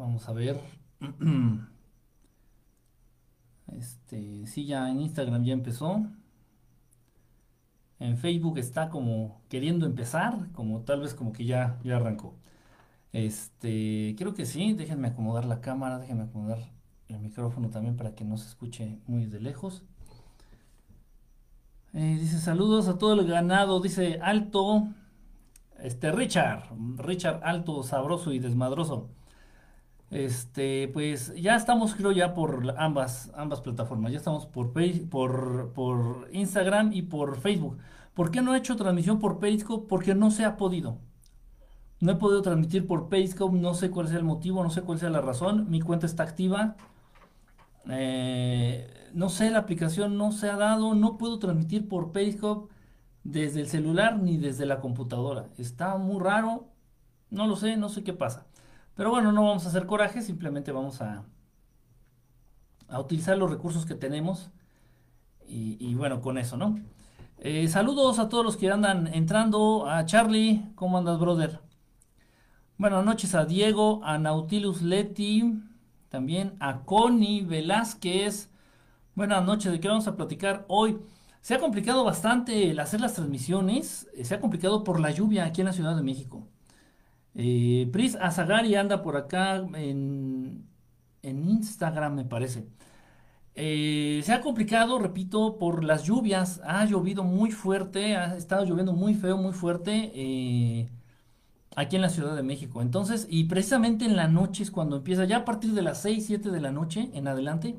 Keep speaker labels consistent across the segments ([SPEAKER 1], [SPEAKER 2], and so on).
[SPEAKER 1] Vamos a ver. Este, sí, ya en Instagram ya empezó. En Facebook está como queriendo empezar, como tal vez como que ya, ya arrancó. Este, creo que sí, déjenme acomodar la cámara, déjenme acomodar el micrófono también para que no se escuche muy de lejos. Eh, dice saludos a todo el ganado, dice Alto, este Richard, Richard Alto, sabroso y desmadroso. Este, pues ya estamos, creo, ya por ambas, ambas plataformas. Ya estamos por, por, por Instagram y por Facebook. ¿Por qué no he hecho transmisión por Periscope? Porque no se ha podido. No he podido transmitir por Periscope, no sé cuál sea el motivo, no sé cuál sea la razón. Mi cuenta está activa. Eh, no sé, la aplicación no se ha dado. No puedo transmitir por Periscope desde el celular ni desde la computadora. Está muy raro. No lo sé, no sé qué pasa. Pero bueno, no vamos a hacer coraje, simplemente vamos a, a utilizar los recursos que tenemos. Y, bueno, con eso, ¿no? Eh, saludos a todos los que andan entrando. A Charlie, ¿cómo andas, brother? Buenas noches a Diego, a Nautilus Leti, también a Connie Velázquez. Buenas noches, ¿de qué vamos a platicar hoy? Se ha complicado bastante el hacer las transmisiones, eh, se ha complicado por la lluvia aquí en la Ciudad de México. Eh, Pris Azagari anda por acá en, Instagram, me parece. Eh, se ha complicado, repito, por las lluvias. Ha llovido muy fuerte, ha estado lloviendo muy feo, muy fuerte eh, aquí en la Ciudad de México. Entonces, y precisamente en la noche es cuando empieza, ya a partir de las 6, 7 de la noche en adelante,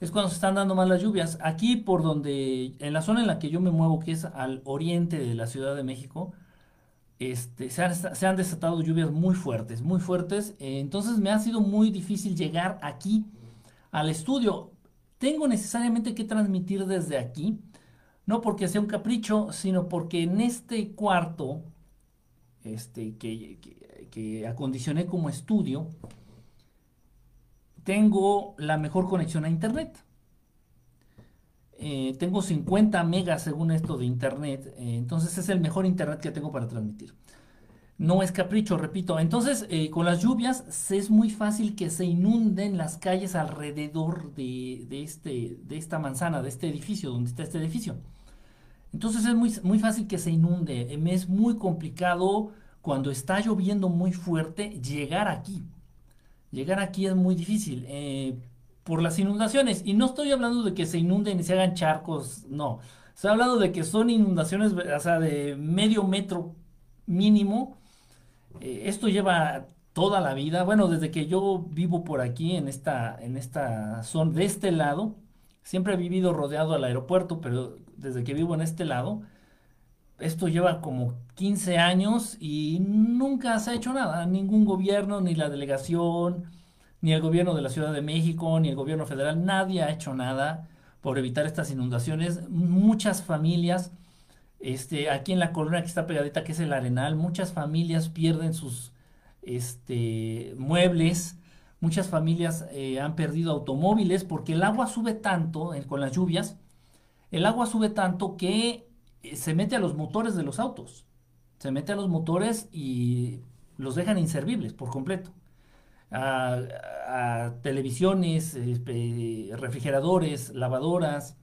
[SPEAKER 1] es cuando se están dando más las lluvias. Aquí por donde, en la zona en la que yo me muevo, que es al oriente de la Ciudad de México, este, se, han, desatado lluvias muy fuertes, muy fuertes. Eh, entonces me ha sido muy difícil llegar aquí al estudio. Tengo necesariamente que transmitir desde aquí, no porque sea un capricho, sino porque en este cuarto este, que, que acondicioné como estudio, tengo la mejor conexión a internet. Eh, tengo 50 megas según esto de internet, eh, entonces es el mejor internet que tengo para transmitir. No es capricho, repito. Entonces, eh, con las lluvias es muy fácil que se inunden las calles alrededor de, este, de esta manzana, de este edificio, donde está este edificio. Entonces es muy, muy fácil que se inunde. es muy complicado cuando está lloviendo muy fuerte llegar aquí. Llegar aquí es muy difícil por las inundaciones. Y no estoy hablando de que se inunden y se hagan charcos, no. Estoy hablando de que son inundaciones, o sea, de medio metro mínimo. Eh, esto lleva toda la vida. Bueno, desde que yo vivo por aquí, en esta, en esta zona, de este lado, siempre he vivido rodeado al aeropuerto, pero desde que vivo en este lado, esto lleva como 15 años y nunca se ha hecho nada. Ningún gobierno, ni la delegación, ni el gobierno de la Ciudad de México, ni el gobierno federal, nadie ha hecho nada por evitar estas inundaciones. Muchas familias, este, aquí en la colonia que está pegadita, que es el Arenal, muchas familias pierden sus este, muebles, muchas familias eh, han perdido automóviles porque el agua sube tanto con las lluvias, el agua sube tanto que eh, se mete a los motores de los autos, se mete a los motores y los dejan inservibles por completo a, televisiones, este, refrigeradores, lavadoras,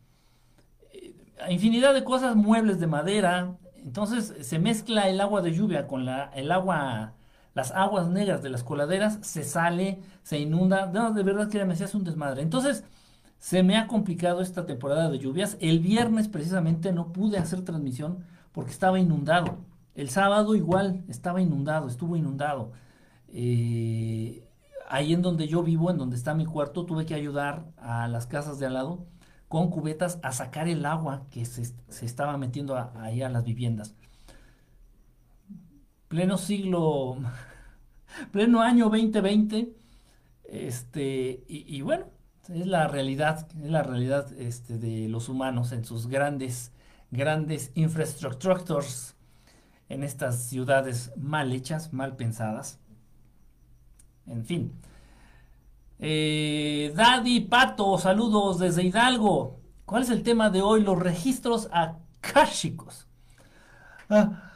[SPEAKER 1] eh, infinidad de cosas, muebles de madera. Entonces se mezcla el agua de lluvia con la, el agua, las aguas negras de las coladeras, se sale, se inunda. No, de verdad que me hace un desmadre. Entonces se me ha complicado esta temporada de lluvias. El viernes precisamente no pude hacer transmisión porque estaba inundado. El sábado igual estaba inundado, estuvo inundado. Eh, ahí en donde yo vivo, en donde está mi cuarto, tuve que ayudar a las casas de al lado con cubetas a sacar el agua que se, estaba metiendo ahí a las viviendas. Pleno siglo, pleno año 2020, este, y, bueno, es la realidad, es la realidad este, de los humanos en sus grandes, grandes infraestructuras en estas ciudades mal hechas, mal pensadas. En fin. Eh, Daddy Pato, saludos desde Hidalgo. ¿Cuál es el tema de hoy? Los registros akáshicos. Ah.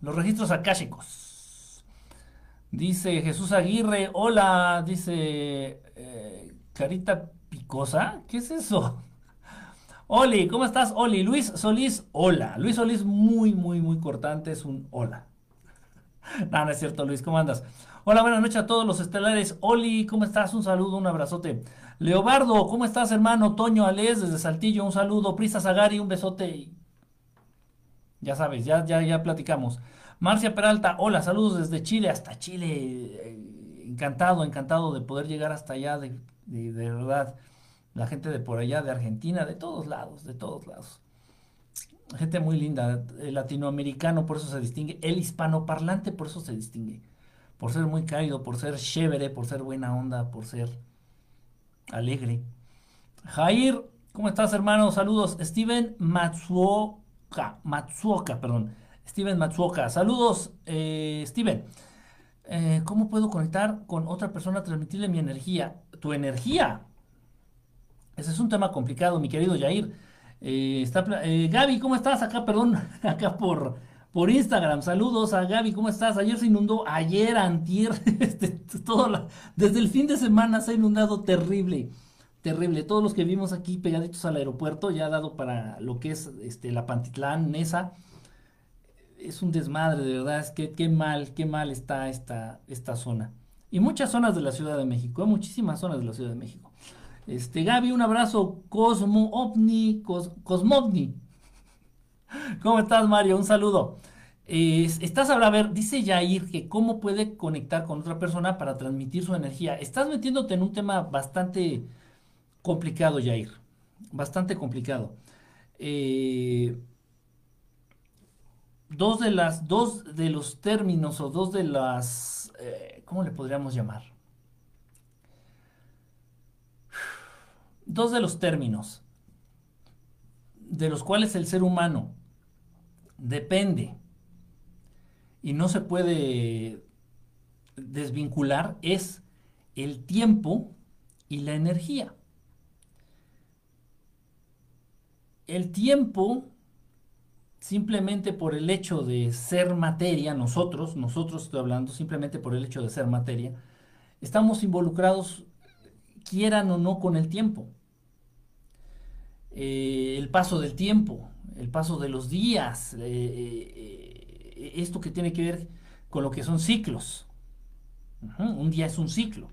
[SPEAKER 1] Los registros akáshicos. Dice Jesús Aguirre, hola, dice eh, Carita Picosa, ¿qué es eso? Oli, ¿cómo estás? Oli, Luis Solís, hola. Luis Solís, muy, muy, muy cortante, es un hola. no, no es cierto, Luis, ¿cómo andas? Hola, buenas noches a todos los estelares. Oli, ¿cómo estás? Un saludo, un abrazote. Leobardo, ¿cómo estás, hermano? Toño Alés, desde Saltillo, un saludo. Prisa Zagari, un besote. Ya sabes, ya, ya, ya platicamos. Marcia Peralta, hola, saludos desde Chile hasta Chile. Encantado, encantado de poder llegar hasta allá, de, de verdad la gente de por allá, de Argentina, de todos lados, de todos lados. Gente muy linda, el latinoamericano por eso se distingue, el hispanoparlante por eso se distingue, por ser muy cálido, por ser chévere, por ser buena onda, por ser alegre. Jair, ¿cómo estás hermano? Saludos. Steven Matsuoka, Matsuoka, perdón. Steven Matsuoka, saludos eh, Steven. Eh, ¿Cómo puedo conectar con otra persona, transmitirle mi energía? Tu energía, ese es un tema complicado, mi querido Jair. Eh, está, eh, Gaby, ¿cómo estás? Acá, perdón, acá por, por Instagram. Saludos a Gaby, ¿cómo estás? Ayer se inundó, ayer, antier, este, desde el fin de semana se ha inundado terrible, terrible. Todos los que vivimos aquí pegaditos al aeropuerto, ya dado para lo que es este, la Pantitlán, Nesa, es un desmadre, de verdad, es que qué mal, qué mal está esta, esta zona. Y muchas zonas de la Ciudad de México, ¿eh? muchísimas zonas de la Ciudad de México. Este, Gaby, un abrazo. Cosmo Ovni, Cosmovni. ¿Cómo estás, Mario? Un saludo. estás a ver, dice Jair que cómo puede conectar con otra persona para transmitir su energía. Estás metiéndote en un tema bastante complicado, Jair. Bastante complicado. Eh, dos de las, dos de los términos o dos de las, eh, ¿cómo le podríamos llamar? Dos de los términos de los cuales el ser humano depende y no se puede desvincular es el tiempo y la energía. El tiempo, simplemente por el hecho de ser materia, nosotros, nosotros estoy hablando, simplemente por el hecho de ser materia, estamos involucrados, quieran o no, con el tiempo. Eh, el paso del tiempo, el paso de los días, eh, eh, esto que tiene que ver con lo que son ciclos. Un día es un ciclo.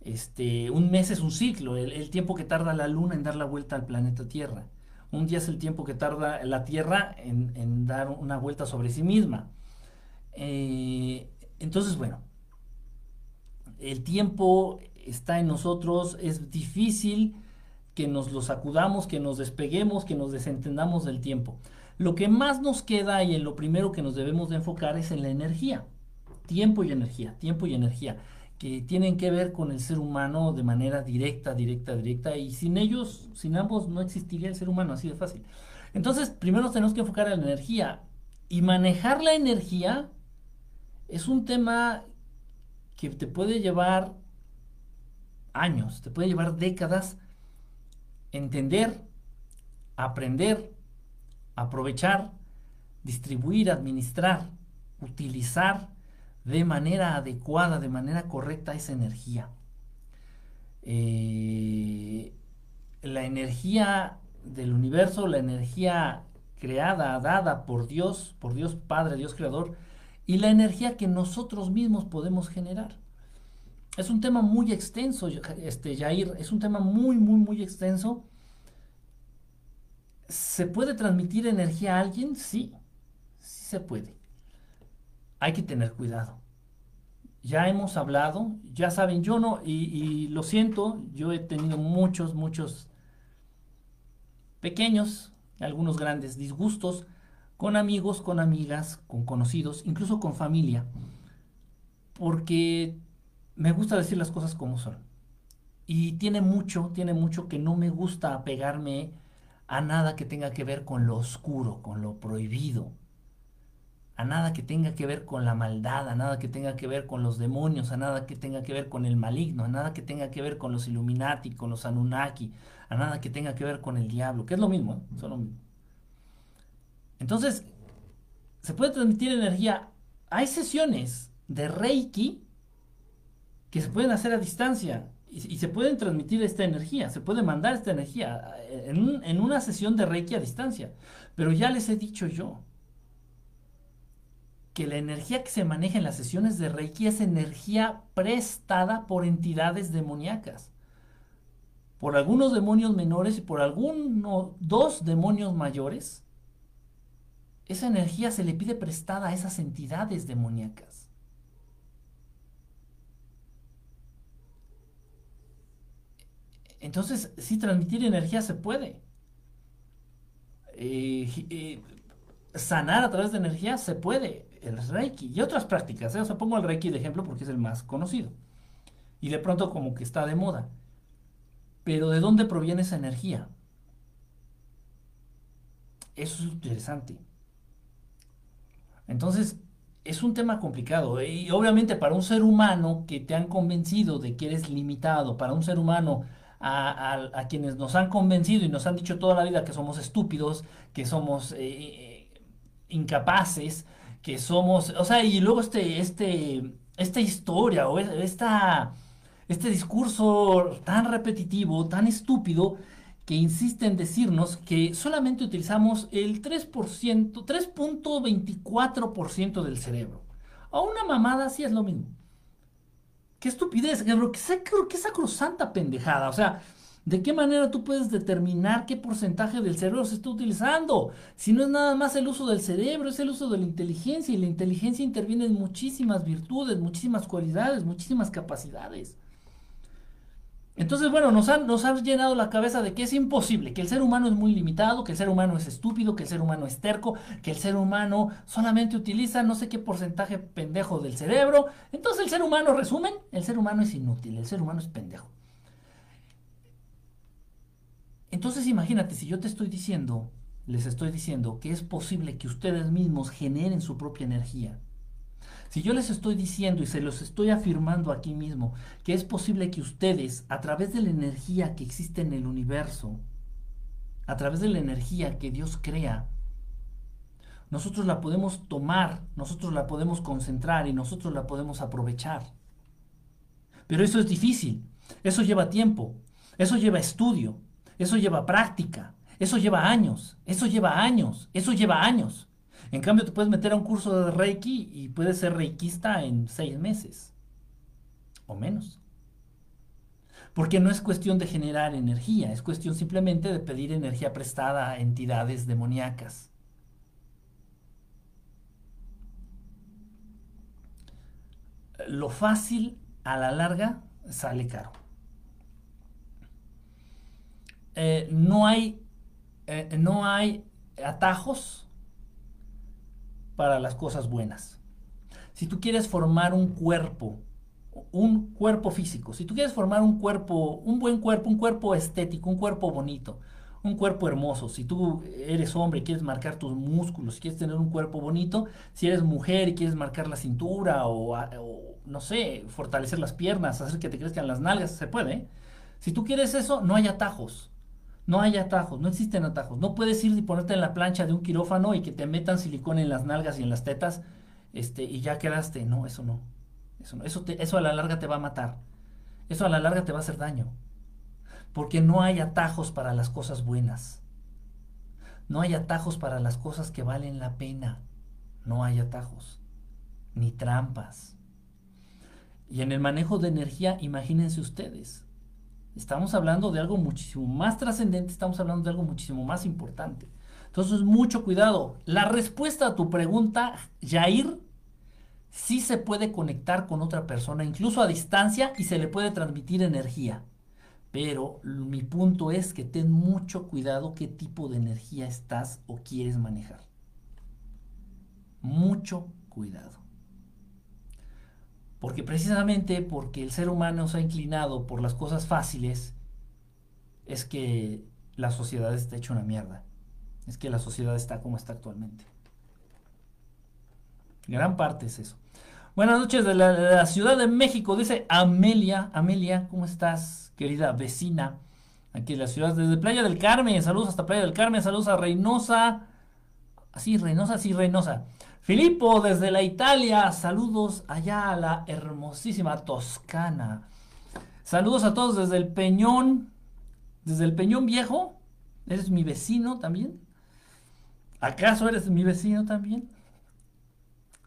[SPEAKER 1] Este, un mes es un ciclo, el, tiempo que tarda la luna en dar la vuelta al planeta Tierra. Un día es el tiempo que tarda la Tierra en, dar una vuelta sobre sí misma. entonces, bueno, el tiempo está en nosotros, es difícil que nos lo sacudamos, que nos despeguemos, que nos desentendamos del tiempo. Lo que más nos queda y en lo primero que nos debemos de enfocar es en la energía. Tiempo y energía, tiempo y energía, que tienen que ver con el ser humano de manera directa, directa, directa, y sin ellos, sin ambos, no existiría el ser humano, así de fácil. Entonces, primero tenemos que enfocar en la energía. Y manejar la energía es un tema que te puede llevar años, te puede llevar décadas entender, aprender, aprovechar, distribuir, administrar, utilizar de manera adecuada, de manera correcta esa energía. Eh, la energía del universo, la energía creada, dada por Dios, por Dios Padre, Dios Creador, y la energía que nosotros mismos podemos generar. Es un tema muy extenso, este, Jair, es un tema muy, muy, muy extenso. ¿Se puede transmitir energía a alguien? Sí, sí se puede. Hay que tener cuidado. Ya hemos hablado, ya saben, yo no, y, y lo siento, yo he tenido muchos, muchos pequeños, algunos grandes disgustos con amigos, con amigas, con conocidos, incluso con familia, porque me gusta decir las cosas como son. Y tiene mucho, tiene mucho que no me gusta apegarme a nada que tenga que ver con lo oscuro, con lo prohibido, a nada que tenga que ver con la maldad, a nada que tenga que ver con los demonios, a nada que tenga que ver con el maligno, a nada que tenga que ver con los Illuminati, con los Anunnaki, a nada que tenga que ver con el diablo, que es lo mismo, ¿eh? son lo mismo. Entonces, se puede transmitir energía. Hay sesiones de Reiki que se pueden hacer a distancia y, se pueden transmitir esta energía, se puede mandar esta energía en, en una sesión de Reiki a distancia. Pero ya les he dicho yo que la energía que se maneja en las sesiones de Reiki es energía prestada por entidades demoníacas. Por algunos demonios menores y por algunos dos demonios mayores. Esa energía se le pide prestada a esas entidades demoníacas. Entonces, sí, transmitir energía se puede. Eh, eh, sanar a través de energía se puede. El Reiki y otras prácticas. ¿eh? O sea, pongo el Reiki de ejemplo porque es el más conocido. Y de pronto como que está de moda. Pero ¿de dónde proviene esa energía? Eso es interesante. Entonces, es un tema complicado. Y obviamente para un ser humano que te han convencido de que eres limitado, para un ser humano a, quienes nos han convencido y nos han dicho toda la vida que somos estúpidos, que somos eh, eh, incapaces, que somos, o sea, y luego este, este, esta historia o esta, este discurso tan repetitivo, tan estúpido, que insiste en decirnos que solamente utilizamos el 3%, 3.24% del cerebro. A una mamada sí es lo mismo. Qué estupidez, que, que esa cruzanta pendejada. O sea, ¿de qué manera tú puedes determinar qué porcentaje del cerebro se está utilizando? Si no es nada más el uso del cerebro, es el uso de la inteligencia. Y la inteligencia interviene en muchísimas virtudes, muchísimas cualidades, muchísimas capacidades. Entonces, bueno, nos han, nos llenado la cabeza de que es imposible, que el ser humano es muy limitado, que el ser humano es estúpido, que el ser humano es terco, que el ser humano solamente utiliza no sé qué porcentaje pendejo del cerebro. Entonces el ser humano, resumen, el ser humano es inútil, el ser humano es pendejo. Entonces imagínate, si yo te estoy diciendo, les estoy diciendo que es posible que ustedes mismos generen su propia energía, si yo les estoy diciendo y se los estoy afirmando aquí mismo, que es posible que ustedes, a través de la energía que existe en el universo, a través de la energía que Dios crea, nosotros la podemos tomar, nosotros la podemos concentrar y nosotros la podemos aprovechar. Pero eso es difícil, eso lleva tiempo, eso lleva estudio, eso lleva práctica, eso lleva años, eso lleva años, eso lleva años. En cambio, te puedes meter a un curso de Reiki y puedes ser reikista en seis meses o menos. Porque no es cuestión de generar energía, es cuestión simplemente de pedir energía prestada a entidades demoníacas. Lo fácil a la larga sale caro. Eh, no hay, eh, no hay atajos para las cosas buenas. Si tú quieres formar un cuerpo, un cuerpo físico, si tú quieres formar un cuerpo, un buen cuerpo, un cuerpo estético, un cuerpo bonito, un cuerpo hermoso, si tú eres hombre y quieres marcar tus músculos, si quieres tener un cuerpo bonito, si eres mujer y quieres marcar la cintura o, no sé, fortalecer las piernas, hacer que te crezcan las nalgas, se puede. ¿eh? Si tú quieres eso, no hay atajos. No hay atajos, no existen atajos. No puedes ir y ponerte en la plancha de un quirófano y que te metan silicón en las nalgas y en las tetas este, y ya quedaste. No, eso no. Eso, no. Eso, eso a la larga te va a matar. Eso a la larga te va a hacer daño. Porque no hay atajos para las cosas buenas. No hay atajos para las cosas que valen la pena. No hay atajos. Ni trampas. Y en el manejo de energía, imagínense ustedes. Estamos hablando de algo muchísimo más trascendente, estamos hablando de algo muchísimo más importante. Entonces, mucho cuidado. La respuesta a tu pregunta, Jair, sí se puede conectar con otra persona, incluso a distancia, y se le puede transmitir energía. Pero mi punto es que ten mucho cuidado qué tipo de energía estás o quieres manejar. Mucho cuidado. Porque precisamente porque el ser humano se ha inclinado por las cosas fáciles, es que la sociedad está hecha una mierda. Es que la sociedad está como está actualmente. Gran parte es eso. Buenas noches de la, Ciudad de México, dice Amelia. Amelia, ¿cómo estás, querida vecina? Aquí en la ciudad, desde Playa del Carmen. Saludos hasta Playa del Carmen. Saludos a Reynosa. Sí, Reynosa, sí, Reynosa. Filippo desde la Italia, saludos allá a la hermosísima Toscana. Saludos a todos desde el Peñón, desde el Peñón Viejo. ¿Eres mi vecino también? ¿Acaso eres mi vecino también?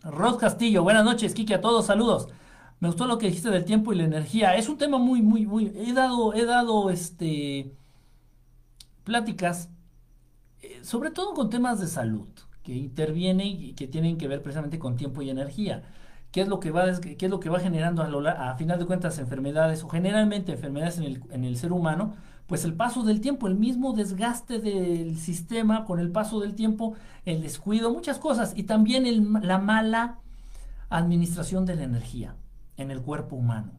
[SPEAKER 1] Rod Castillo, buenas noches, Kiki, a todos, saludos. Me gustó lo que dijiste del tiempo y la energía. Es un tema muy, muy, muy. He dado, he dado este pláticas, eh, sobre todo con temas de salud que interviene y que tienen que ver precisamente con tiempo y energía. ¿Qué es lo que va, qué es lo que va generando a, final de cuentas enfermedades o generalmente enfermedades en el, en el ser humano? Pues el paso del tiempo, el mismo desgaste del sistema con el paso del tiempo, el descuido, muchas cosas y también la mala administración de la energía en el cuerpo humano.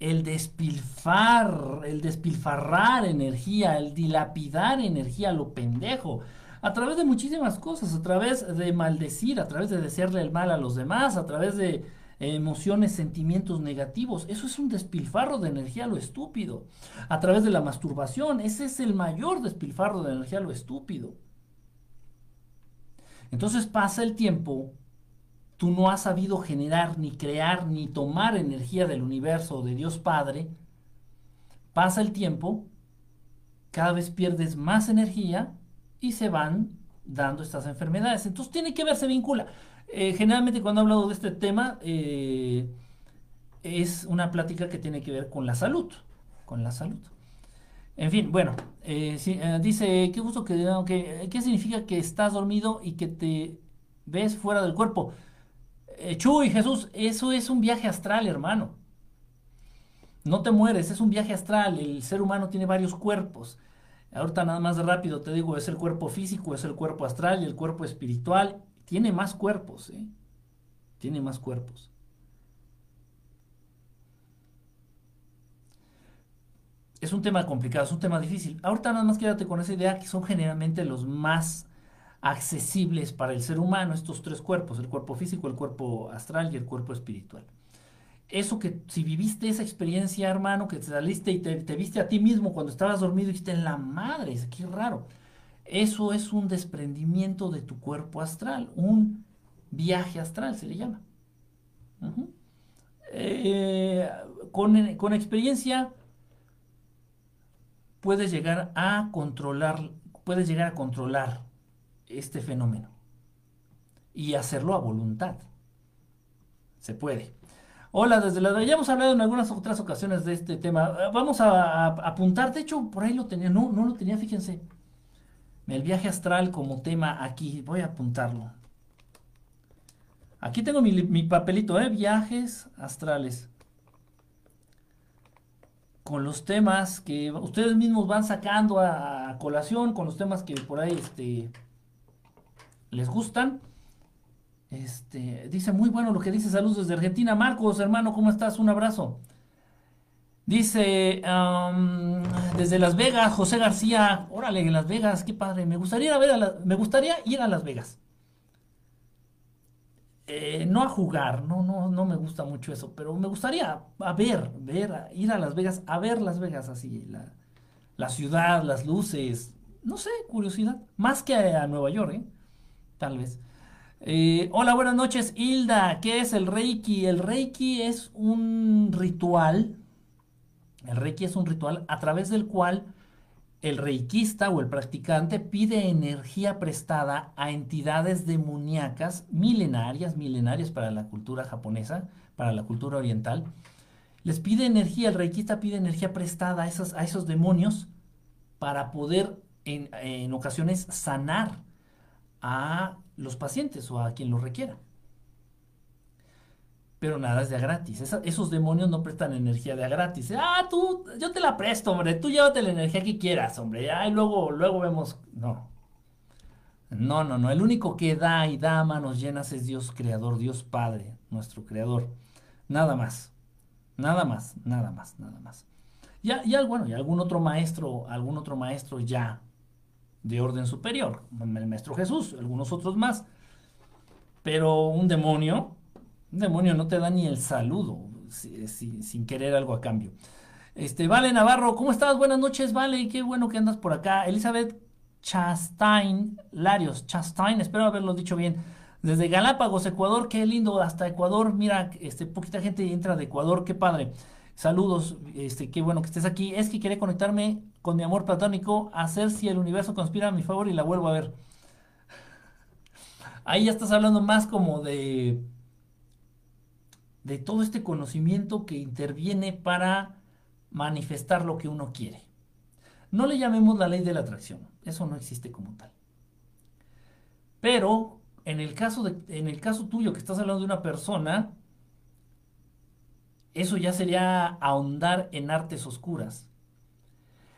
[SPEAKER 1] El despilfar, el despilfarrar energía, el dilapidar energía, lo pendejo a través de muchísimas cosas, a través de maldecir, a través de desearle el mal a los demás, a través de emociones, sentimientos negativos. Eso es un despilfarro de energía lo estúpido. A través de la masturbación, ese es el mayor despilfarro de energía lo estúpido. Entonces pasa el tiempo, tú no has sabido generar, ni crear, ni tomar energía del universo, de Dios Padre. Pasa el tiempo, cada vez pierdes más energía y se van dando estas enfermedades. Entonces tiene que ver, se vincula. Eh, generalmente cuando he hablado de este tema eh, es una plática que tiene que ver con la salud, con la salud. En fin, bueno, eh, dice, qué gusto que, que, ¿qué significa que estás dormido y que te ves fuera del cuerpo? Chuy, Jesús, eso es un viaje astral, hermano. No te mueres, es un viaje astral. El ser humano tiene varios cuerpos. Ahorita nada más rápido te digo, es el cuerpo físico, es el cuerpo astral y el cuerpo espiritual. Tiene más cuerpos, ¿eh? Tiene más cuerpos. Es un tema complicado, es un tema difícil. Ahorita nada más quédate con esa idea que son generalmente los más accesibles para el ser humano, estos tres cuerpos, el cuerpo físico, el cuerpo astral y el cuerpo espiritual eso que si viviste esa experiencia, hermano, que te saliste y te, viste a ti mismo cuando estabas dormido y dijiste en la madre, qué raro. Eso es un desprendimiento de tu cuerpo astral, un viaje astral se le llama. Eh, con, con experiencia puedes llegar a controlar, puedes llegar a controlar este fenómeno y hacerlo a voluntad. Se puede. Hola, desde la... Ya hemos hablado en algunas otras ocasiones de este tema. Eh, vamos a, apuntar, de hecho, por ahí lo tenía, no, no lo tenía, fíjense. El viaje astral como tema aquí, voy a apuntarlo. Aquí tengo mi, papelito, ¿eh? Viajes astrales. Con los temas que ustedes mismos van sacando a, colación, con los temas que por ahí este, les gustan. Este, dice muy bueno lo que dice. Saludos desde Argentina. Marcos, hermano, ¿cómo estás? Un abrazo. Dice desde Las Vegas, José García. Órale, en Las Vegas, qué padre. Me gustaría, ver me gustaría ir a Las Vegas. Eh, no a jugar, no, no, no me gusta mucho eso, pero me gustaría a ver, ver, ir a Las Vegas, a ver Las Vegas así, la, la ciudad, las luces, no sé, curiosidad, más que a, Nueva York, ¿eh? tal vez. Eh, hola, buenas noches, Hilda. ¿Qué es el Reiki? El Reiki es un ritual. El Reiki es un ritual a través del cual el reikista o el practicante pide energía prestada a entidades demoníacas milenarias, milenarias para la cultura japonesa, para la cultura oriental. Les pide energía, el reikista pide energía prestada a esos, a esos demonios para poder en, en ocasiones sanar a los pacientes o a quien lo requiera. Pero nada es de a gratis. esos demonios no prestan energía de a gratis. Ah, tú, yo te la presto, hombre. Tú llévate la energía que quieras, hombre. y luego, luego vemos. No. No, no, no. El único que da y da manos llenas es Dios Creador, Dios Padre, nuestro Creador. Nada más. Nada más, nada más, nada más. Ya, ya, bueno, y algún otro maestro, algún otro maestro ya de orden superior, el Maestro Jesús, algunos otros más. Pero un demonio, un demonio no te da ni el saludo sin querer algo a cambio. Este, Vale Navarro, ¿cómo estás? Buenas noches, Vale, qué bueno que andas por acá. Elizabeth Chastain, Larios, Chastain, espero haberlo dicho bien. Desde Galápagos, Ecuador, qué lindo, hasta Ecuador, mira, este, poquita gente entra de Ecuador, qué padre. Saludos, este, qué bueno que estés aquí. Es que quería conectarme con mi amor platónico, hacer si el universo conspira a mi favor y la vuelvo a ver. Ahí ya estás hablando más como de de todo este conocimiento que interviene para manifestar lo que uno quiere. No le llamemos la ley de la atracción, eso no existe como tal. Pero en el caso, de, en el caso tuyo que estás hablando de una persona, eso ya sería ahondar en artes oscuras.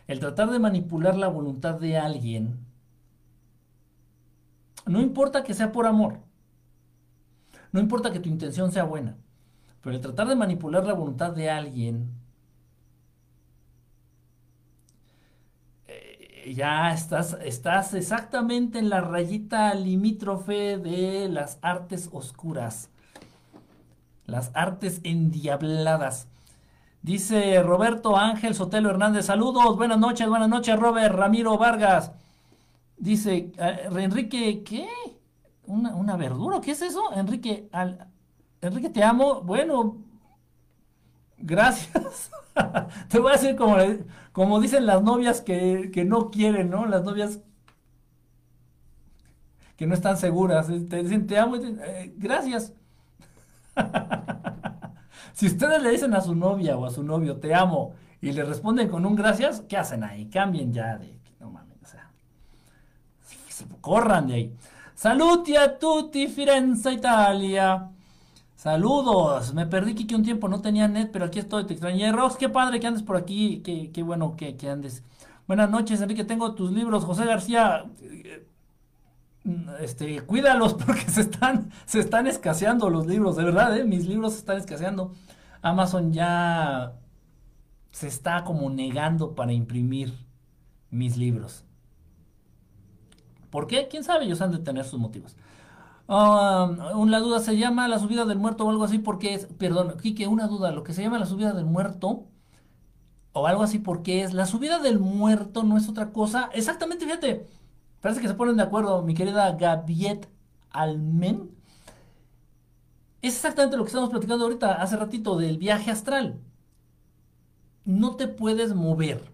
[SPEAKER 1] El tratar de manipular la voluntad de alguien, no importa que sea por amor, no importa que tu intención sea buena, pero el tratar de manipular la voluntad de alguien, eh, ya estás, estás exactamente en la rayita limítrofe de las artes oscuras. Las artes endiabladas. Dice Roberto Ángel Sotelo Hernández, saludos, buenas noches, buenas noches, Robert Ramiro Vargas. Dice, eh, Enrique, ¿qué? ¿Una, verdura? ¿Qué es eso? Enrique, Enrique, te amo. Bueno, gracias. te voy a decir como, como dicen las novias que, que no quieren, ¿no? Las novias que no están seguras. Te dicen, te amo. Eh, gracias. si ustedes le dicen a su novia o a su novio, te amo, y le responden con un gracias, ¿qué hacen ahí? Cambien ya de, no mames, o sea, corran de ahí. Saluti a tutti, Firenze, Italia. Saludos, me perdí que un tiempo, no tenía net, pero aquí estoy, te extrañé. Rox, qué padre que andes por aquí, qué, qué bueno que, que andes. Buenas noches, Enrique, tengo tus libros. José García, este, cuídalos porque se están, se están escaseando los libros, de verdad, ¿eh? mis libros se están escaseando. Amazon ya se está como negando para imprimir mis libros. ¿Por qué? ¿Quién sabe? Ellos han de tener sus motivos. Um, una duda se llama la subida del muerto o algo así porque es, perdón, Quique, una duda, lo que se llama la subida del muerto o algo así porque es, la subida del muerto no es otra cosa, exactamente, fíjate, Parece que se ponen de acuerdo, mi querida Gaviet Almen. Es exactamente lo que estamos platicando ahorita, hace ratito, del viaje astral. No te puedes mover.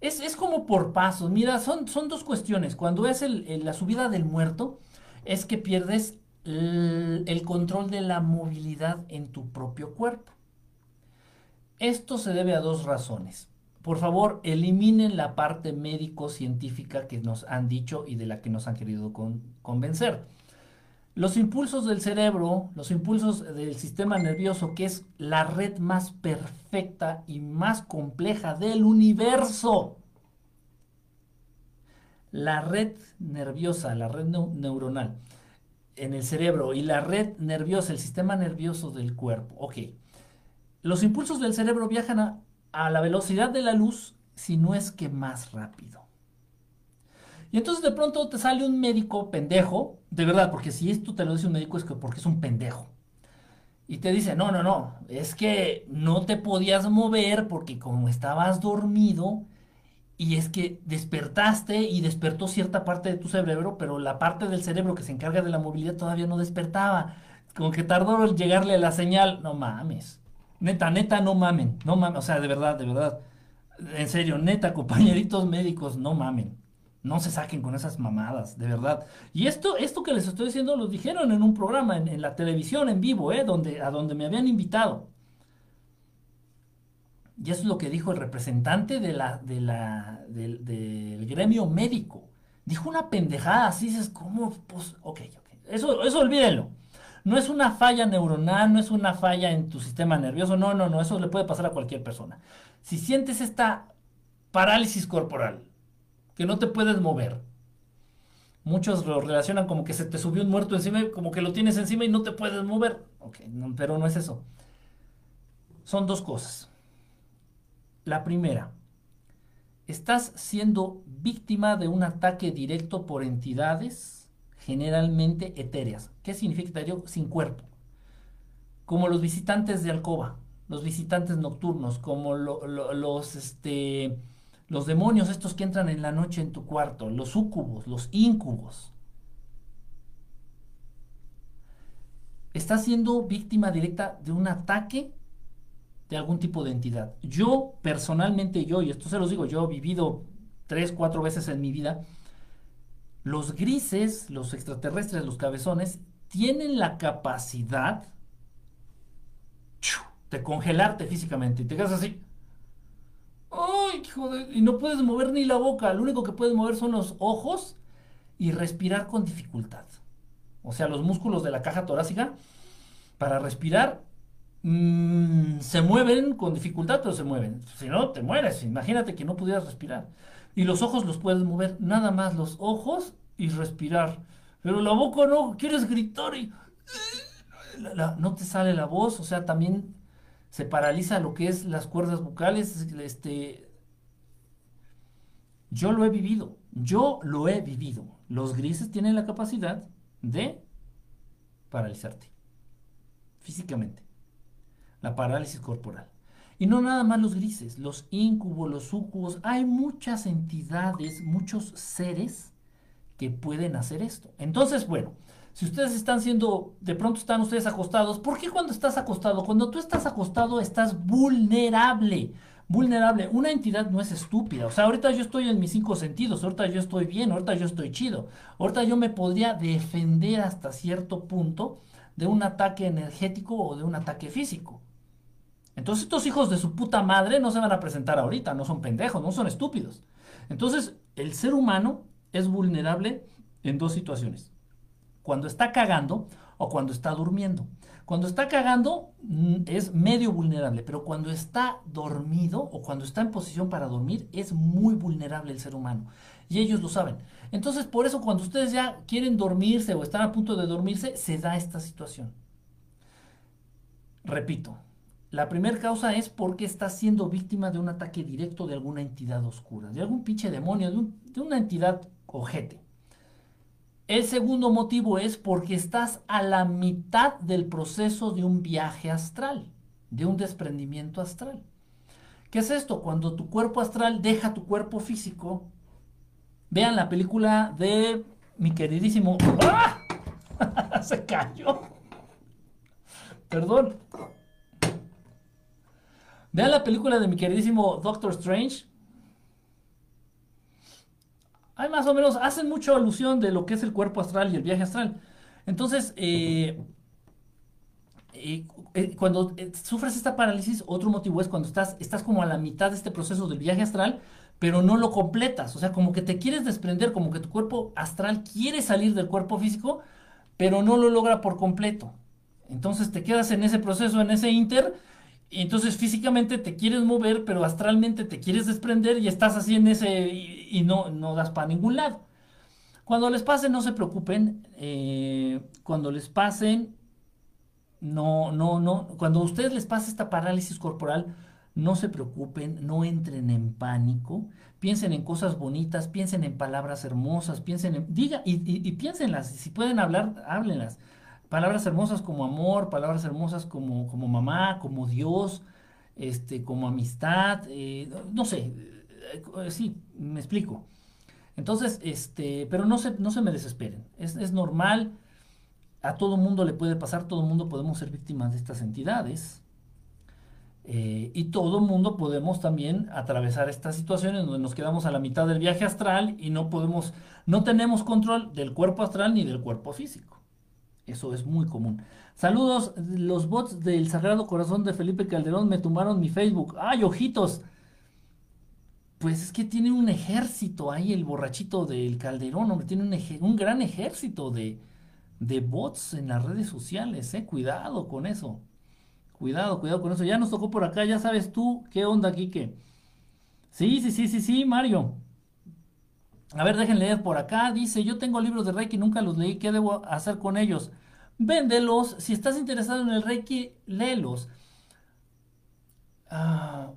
[SPEAKER 1] Es, como por pasos. Mira, son, son dos cuestiones. Cuando es la subida del muerto, es que pierdes el control de la movilidad en tu propio cuerpo. Esto se debe a dos razones por favor, eliminen la parte médico-científica que nos han dicho y de la que nos han querido convencer. Los impulsos del cerebro, los impulsos del sistema nervioso, que es la red más perfecta y más compleja del universo. La red nerviosa, la red neuronal en el cerebro y la red nerviosa, el sistema nervioso del cuerpo. Ok. Los impulsos del cerebro viajan a a la velocidad de la luz, si no es que más rápido. Y entonces de pronto te sale un médico pendejo, de verdad, porque si esto te lo dice un médico es que porque es un pendejo. Y te dice, no, no, no, es que no te podías mover porque como estabas dormido, y es que despertaste y despertó cierta parte de tu cerebro, pero la parte del cerebro que se encarga de la movilidad todavía no despertaba. Como que tardó en llegarle la señal, no mames. Neta, neta, no mamen. No mamen. O sea, de verdad, de verdad. En serio, neta, compañeritos médicos, no mamen. No se saquen con esas mamadas, de verdad. Y esto, esto que les estoy diciendo lo dijeron en un programa, en, la televisión en vivo, ¿eh? Donde, a donde me habían invitado. Y eso es lo que dijo el representante de la, de la, del, gremio médico. Dijo una pendejada, así dices, ¿cómo? Pues, ok, ok. Eso, eso olvídenlo. No es una falla neuronal, no es una falla en tu sistema nervioso, no, no, no, eso le puede pasar a cualquier persona. Si sientes esta parálisis corporal, que no te puedes mover, muchos lo relacionan como que se te subió un muerto encima, como que lo tienes encima y no te puedes mover. Ok, pero no es eso. Son dos cosas. La primera, estás siendo víctima de un ataque directo por entidades generalmente etéreas. ¿Qué significa etéreo? Sin cuerpo. Como los visitantes de alcoba, los visitantes nocturnos, como los, este, los demonios estos que entran en la noche en tu cuarto, los súcubos, los íncubos. está siendo víctima directa de un ataque de algún tipo de entidad. Yo, personalmente, yo, y esto se los digo, yo he vivido tres, cuatro veces en mi vida, los grises, los extraterrestres, los cabezones, tienen la capacidad de congelarte físicamente y te quedas así. ¡Ay, joder! Y no puedes mover ni la boca, lo único que puedes mover son los ojos y respirar con dificultad. O sea, los músculos de la caja torácica para respirar mm, se mueven con dificultad, pero se mueven. Si no, te mueres. Imagínate que no pudieras respirar. Y los ojos los puedes mover, nada más los ojos y respirar. Pero la boca no, quieres gritar y no te sale la voz, o sea, también se paraliza lo que es las cuerdas vocales, este yo lo he vivido, yo lo he vivido. Los grises tienen la capacidad de paralizarte físicamente. La parálisis corporal. Y no nada más los grises, los incubos, los sucubos, hay muchas entidades, muchos seres que pueden hacer esto. Entonces, bueno, si ustedes están siendo, de pronto están ustedes acostados, ¿por qué cuando estás acostado? Cuando tú estás acostado estás vulnerable. Vulnerable. Una entidad no es estúpida. O sea, ahorita yo estoy en mis cinco sentidos, ahorita yo estoy bien, ahorita yo estoy chido. Ahorita yo me podría defender hasta cierto punto de un ataque energético o de un ataque físico. Entonces estos hijos de su puta madre no se van a presentar ahorita, no son pendejos, no son estúpidos. Entonces el ser humano es vulnerable en dos situaciones cuando está cagando o cuando está durmiendo. Cuando está cagando mm, es medio vulnerable, pero cuando está dormido o cuando está en posición para dormir es muy vulnerable el ser humano. Y ellos lo saben. Entonces, por eso cuando ustedes ya quieren dormirse o están a punto de dormirse, se da esta situación. Repito, la primera causa es porque está siendo víctima de un ataque directo de alguna entidad oscura, de algún pinche demonio, de, de una entidad ojete. El segundo motivo es porque estás a la mitad del proceso de un viaje astral, de un desprendimiento astral. ¿Qué es esto? Cuando tu cuerpo astral deja tu cuerpo físico. Vean la película de mi queridísimo... ¡Ah! Se cayó. Perdón. Vean la película de mi queridísimo Doctor Strange hay más o menos, hacen mucha alusión de lo que es el cuerpo astral y el viaje astral. Entonces, eh, eh, eh, cuando sufres esta parálisis, otro motivo es cuando estás, estás como a la mitad de este proceso del viaje astral, pero no lo completas. O sea, como que te quieres desprender, como que tu cuerpo astral quiere salir del cuerpo físico, pero no lo logra por completo. Entonces te quedas en ese proceso, en ese inter, y entonces físicamente te quieres mover, pero astralmente te quieres desprender y estás así en ese y, no, no das para ningún lado. Cuando les pasen, no se preocupen. Eh, cuando les pasen, no, no, no. Cuando a ustedes les pase esta parálisis corporal, no se preocupen, no entren en pánico. Piensen en cosas bonitas, piensen en palabras hermosas, piensen en. Diga, y, y, y piénsenlas. Si pueden hablar, háblenlas palabras hermosas como amor, palabras hermosas como, como mamá, como Dios, este, como amistad, eh, no sé, eh, sí, me explico. Entonces, este, pero no se, no se me desesperen, es, normal, a todo mundo le puede pasar, todo mundo podemos ser víctimas de estas entidades. Eh, y todo mundo podemos también atravesar estas situaciones donde nos quedamos a la mitad del viaje astral y no podemos, no tenemos control del cuerpo astral ni del cuerpo físico. Eso es muy común. Saludos, los bots del Sagrado Corazón de Felipe Calderón me tumbaron mi Facebook. ¡Ay, ojitos! Pues es que tiene un ejército ahí, el borrachito del Calderón, hombre, tiene un, gran ejército de, bots en las redes sociales, eh. Cuidado con eso. Cuidado, cuidado con eso. Ya nos tocó por acá, ya sabes tú qué onda, Kike. Sí, sí, sí, sí, sí, Mario. A ver, dejen leer por acá. Dice, yo tengo libros de Reiki, nunca los leí. ¿Qué debo hacer con ellos? Véndelos. Si estás interesado en el Reiki, léelos. Ah,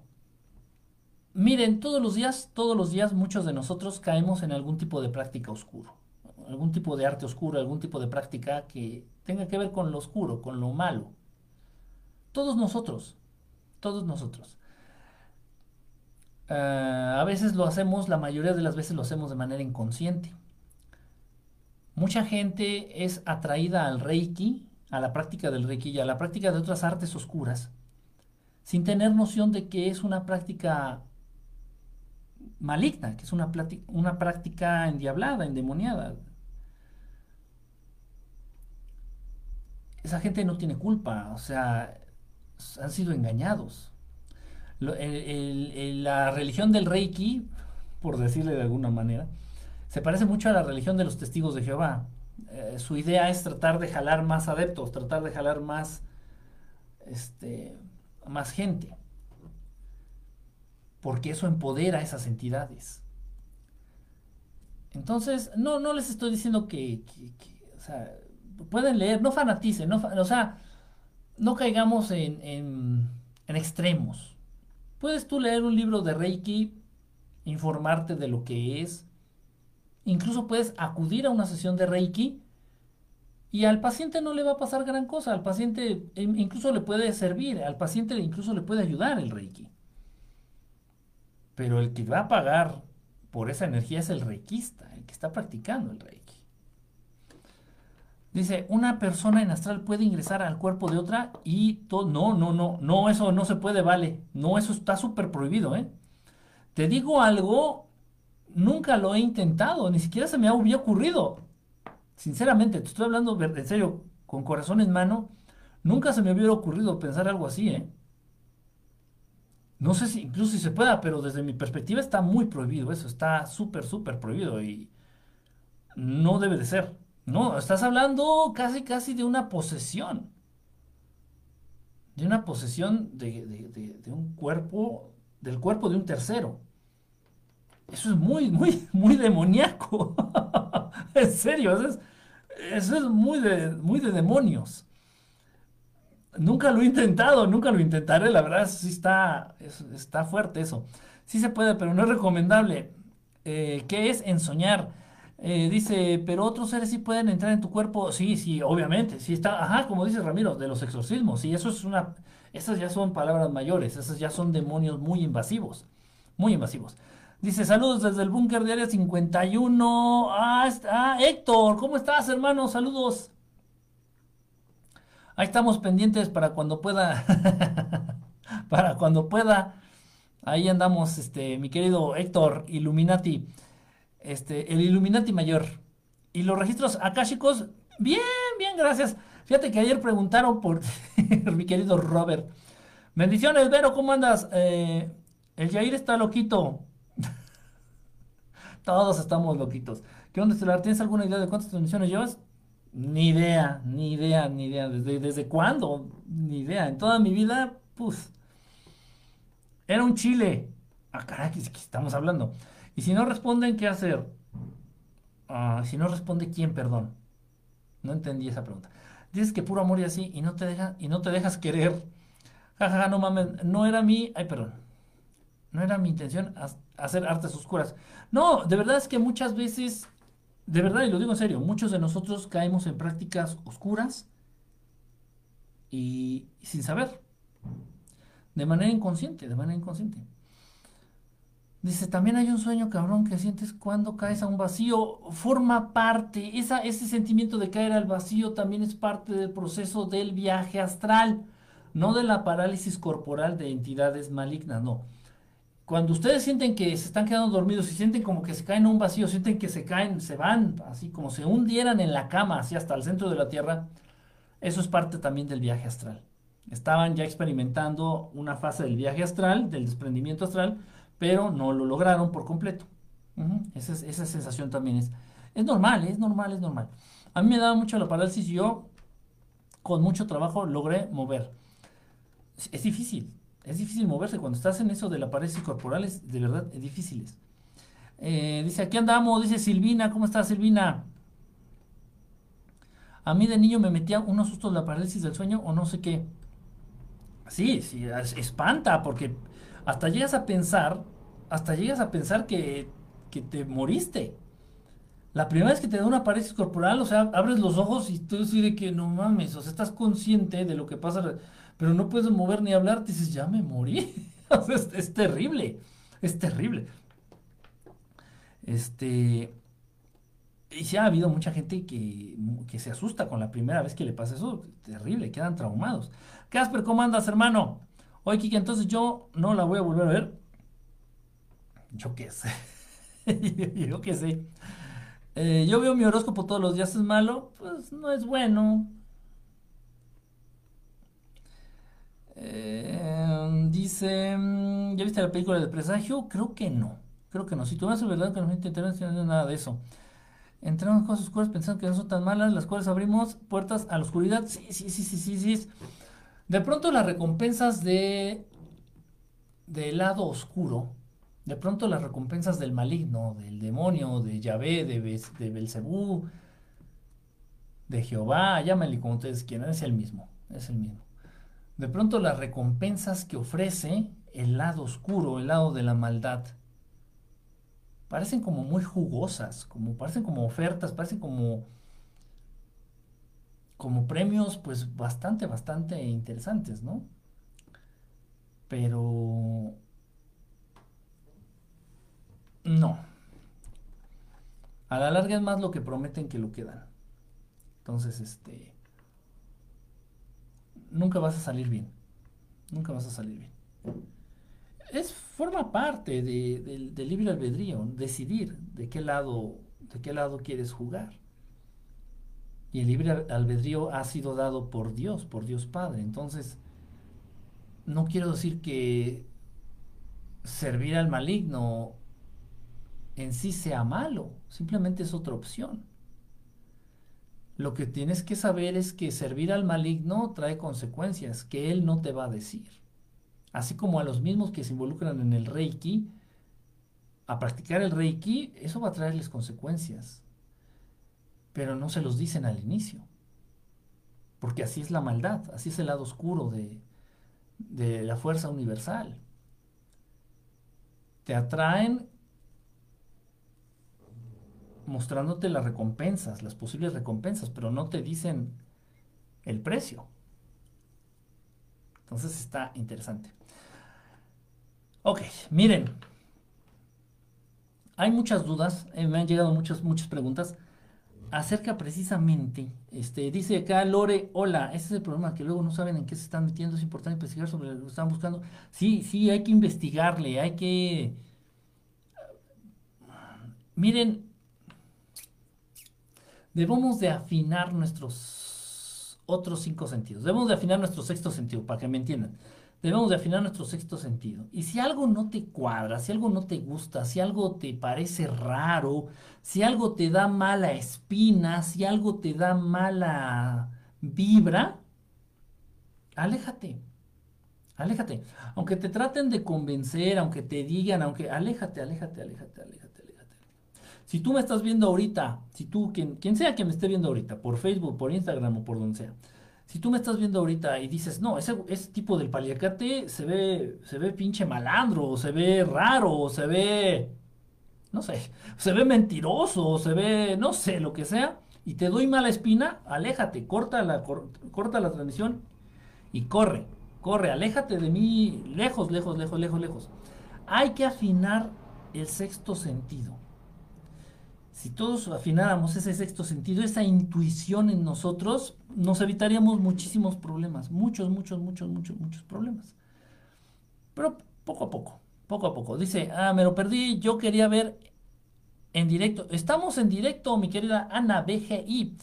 [SPEAKER 1] miren, todos los días, todos los días muchos de nosotros caemos en algún tipo de práctica oscuro. Algún tipo de arte oscuro, algún tipo de práctica que tenga que ver con lo oscuro, con lo malo. Todos nosotros, todos nosotros. Eh, a veces lo hacemos, la mayoría de las veces lo hacemos de manera inconsciente. Mucha gente es atraída al Reiki, a la práctica del Reiki y a la práctica de otras artes oscuras, sin tener noción de que es una práctica maligna, que es una, una práctica endiablada, endemoniada. Esa gente no tiene culpa, o sea, han sido engañados. La religión del Reiki, por decirle de alguna manera, se parece mucho a la religión de los testigos de Jehová. Eh, su idea es tratar de jalar más adeptos, tratar de jalar más, este, más gente porque eso empodera a esas entidades. Entonces, no, no les estoy diciendo que, o sea, pueden leer, no fanaticen, no, o sea, no caigamos en, extremos. Puedes tú leer un libro de Reiki, informarte de lo que es, incluso puedes acudir a una sesión de Reiki y al paciente no le va a pasar gran cosa, al paciente incluso le puede servir, al paciente incluso le puede ayudar el Reiki. Pero el que va a pagar por esa energía es el reikista, el que está practicando el reiki. Dice, una persona en astral puede ingresar al cuerpo de otra y todo... No, no, no, no, eso no se puede, vale. No, eso está súper prohibido, ¿eh? Te digo algo, nunca lo he intentado, ni siquiera se me había ocurrido. Sinceramente, te estoy hablando en serio, con corazón en mano, nunca se me hubiera ocurrido pensar algo así, ¿eh? No sé si incluso si se pueda, pero desde mi perspectiva está muy prohibido eso, está súper, súper prohibido y no debe de ser. No, estás hablando casi, casi de una posesión. De una posesión de, un cuerpo, del cuerpo de un tercero. Eso es muy, muy, muy demoníaco. en serio, eso es, muy, de, muy de demonios. Nunca lo he intentado, nunca lo intentaré, la verdad sí está, está fuerte eso. Sí se puede, pero no es recomendable. Eh, ¿Qué es ensoñar? Eh, dice, pero otros seres sí pueden entrar en tu cuerpo. Sí, sí, obviamente. Sí está, ajá, como dice Ramiro, de los exorcismos. Sí, eso es una, esas ya son palabras mayores, esas ya son demonios muy invasivos, muy invasivos. Dice, saludos desde el búnker de área 51. Ah, ah, Héctor, ¿cómo estás, hermano? Saludos. Ahí estamos pendientes para cuando pueda. para cuando pueda. Ahí andamos, este, mi querido Héctor Illuminati. Este, el Illuminati mayor. Y los registros chicos bien, bien, gracias. Fíjate que ayer preguntaron por mi querido Robert. Bendiciones, Vero, ¿cómo andas? Eh, el Jair está loquito. Todos estamos loquitos. ¿Qué onda, Estelar? ¿Tienes alguna idea de cuántas transmisiones llevas? Ni idea, ni idea, ni idea. ¿Desde, desde cuándo? Ni idea. En toda mi vida, pues. Era un chile. Ah, caray, ¿qué estamos hablando? Y si no responden, ¿qué hacer? Ah, si no responde, ¿quién, perdón? No entendí esa pregunta. Dices que puro amor y así, y no te, deja, y no te dejas querer. Jajaja, no mames, no era mi. Ay, perdón. No era mi intención hacer artes oscuras. No, de verdad es que muchas veces de verdad, y lo digo en serio, muchos de nosotros caemos en prácticas oscuras y, sin saber, de manera inconsciente, de manera inconsciente. Dice, también hay un sueño cabrón que sientes cuando caes a un vacío, forma parte, esa, ese sentimiento de caer al vacío también es parte del proceso del viaje astral, no de la parálisis corporal de entidades malignas, no cuando ustedes sienten que se están quedando dormidos y sienten como que se caen a un vacío, sienten que se caen, se van, así como se hundieran en la cama, así hasta el centro de la Tierra, eso es parte también del viaje astral. Estaban ya experimentando una fase del viaje astral, del desprendimiento astral, pero no lo lograron por completo. esa, esa, sensación también es, es normal, es normal, es normal. A mí me daba mucho la parálisis y yo, con mucho trabajo, logré mover. es difícil, es difícil moverse. Cuando estás en eso de la parálisis corporal, es de verdad es difícil. Eh, dice, aquí andamos, dice Silvina, ¿cómo estás Silvina? A mí de niño me metía unos sustos la parálisis del sueño o no sé qué. Sí, sí, espanta, porque hasta llegas a pensar, hasta llegas a pensar que, que te moriste. La primera vez que te da una parálisis corporal, o sea, abres los ojos y tú decides que no mames, o sea, estás consciente de lo que pasa pero no puedes mover ni hablar, dices, ya me morí. es, terrible, es terrible. Este, y sí ha habido mucha gente que, que, se asusta con la primera vez que le pasa eso. Terrible, quedan traumados. Casper, ¿cómo andas, hermano? Oye, Kike, entonces yo no la voy a volver a ver. Yo qué sé. yo qué sé. Eh, yo veo mi horóscopo todos los días, ¿es malo? Pues no es bueno. Eh, dice, mm, ¿ya viste la película del presagio? Creo que no. Creo que no. Si a verdad que no no nada de eso. Entramos en cosas oscuras pensando que no son tan malas, las cuales abrimos puertas a la oscuridad. Sí, sí, sí, sí, sí, sí. De pronto las recompensas de del lado oscuro, de pronto las recompensas del maligno, del demonio, de Yahvé, de, de Belcebú, de Jehová, llámenle como ustedes quieran, es el mismo, es el mismo. De pronto las recompensas que ofrece el lado oscuro, el lado de la maldad, parecen como muy jugosas, como parecen como ofertas, parecen como como premios pues bastante bastante interesantes, ¿no? Pero no. A la larga es más lo que prometen que lo que dan. Entonces, este nunca vas a salir bien. Nunca vas a salir bien. Es, forma parte del libre albedrío, decidir de qué lado, de qué lado quieres jugar. Y el libre albedrío ha sido dado por Dios, por Dios Padre. Entonces, no quiero decir que servir al maligno en sí sea malo, simplemente es otra opción. Lo que tienes que saber es que servir al maligno trae consecuencias que él no te va a decir. Así como a los mismos que se involucran en el reiki, a practicar el reiki, eso va a traerles consecuencias. Pero no se los dicen al inicio. Porque así es la maldad, así es el lado oscuro de, de la fuerza universal. Te atraen mostrándote las recompensas, las posibles recompensas, pero no te dicen el precio. Entonces está interesante. Ok, miren. Hay muchas dudas, eh, me han llegado muchas, muchas preguntas acerca precisamente, este, dice acá Lore, hola, ese es el problema, que luego no saben en qué se están metiendo, es importante investigar sobre lo que están buscando. Sí, sí, hay que investigarle, hay que... Miren, debemos de afinar nuestros otros cinco sentidos. Debemos de afinar nuestro sexto sentido, para que me entiendan. Debemos de afinar nuestro sexto sentido. Y si algo no te cuadra, si algo no te gusta, si algo te parece raro, si algo te da mala espina, si algo te da mala vibra, aléjate. Aléjate. Aunque te traten de convencer, aunque te digan, aunque aléjate, aléjate, aléjate, aléjate. Si tú me estás viendo ahorita, si tú, quien, quien sea que me esté viendo ahorita, por Facebook, por Instagram o por donde sea, si tú me estás viendo ahorita y dices, no, ese, ese tipo del paliacate se ve, se ve pinche malandro, o se ve raro, o se ve, no sé, se ve mentiroso, o se ve, no sé, lo que sea, y te doy mala espina, aléjate, corta la, corta la transmisión y corre, corre, aléjate de mí, lejos, lejos, lejos, lejos, lejos. Hay que afinar el sexto sentido si todos afináramos ese sexto sentido, esa intuición en nosotros, nos evitaríamos muchísimos problemas, muchos, muchos, muchos, muchos, muchos problemas. Pero poco a poco, poco a poco. Dice, ah, me lo perdí, yo quería ver en directo. Estamos en directo, mi querida Ana BGI.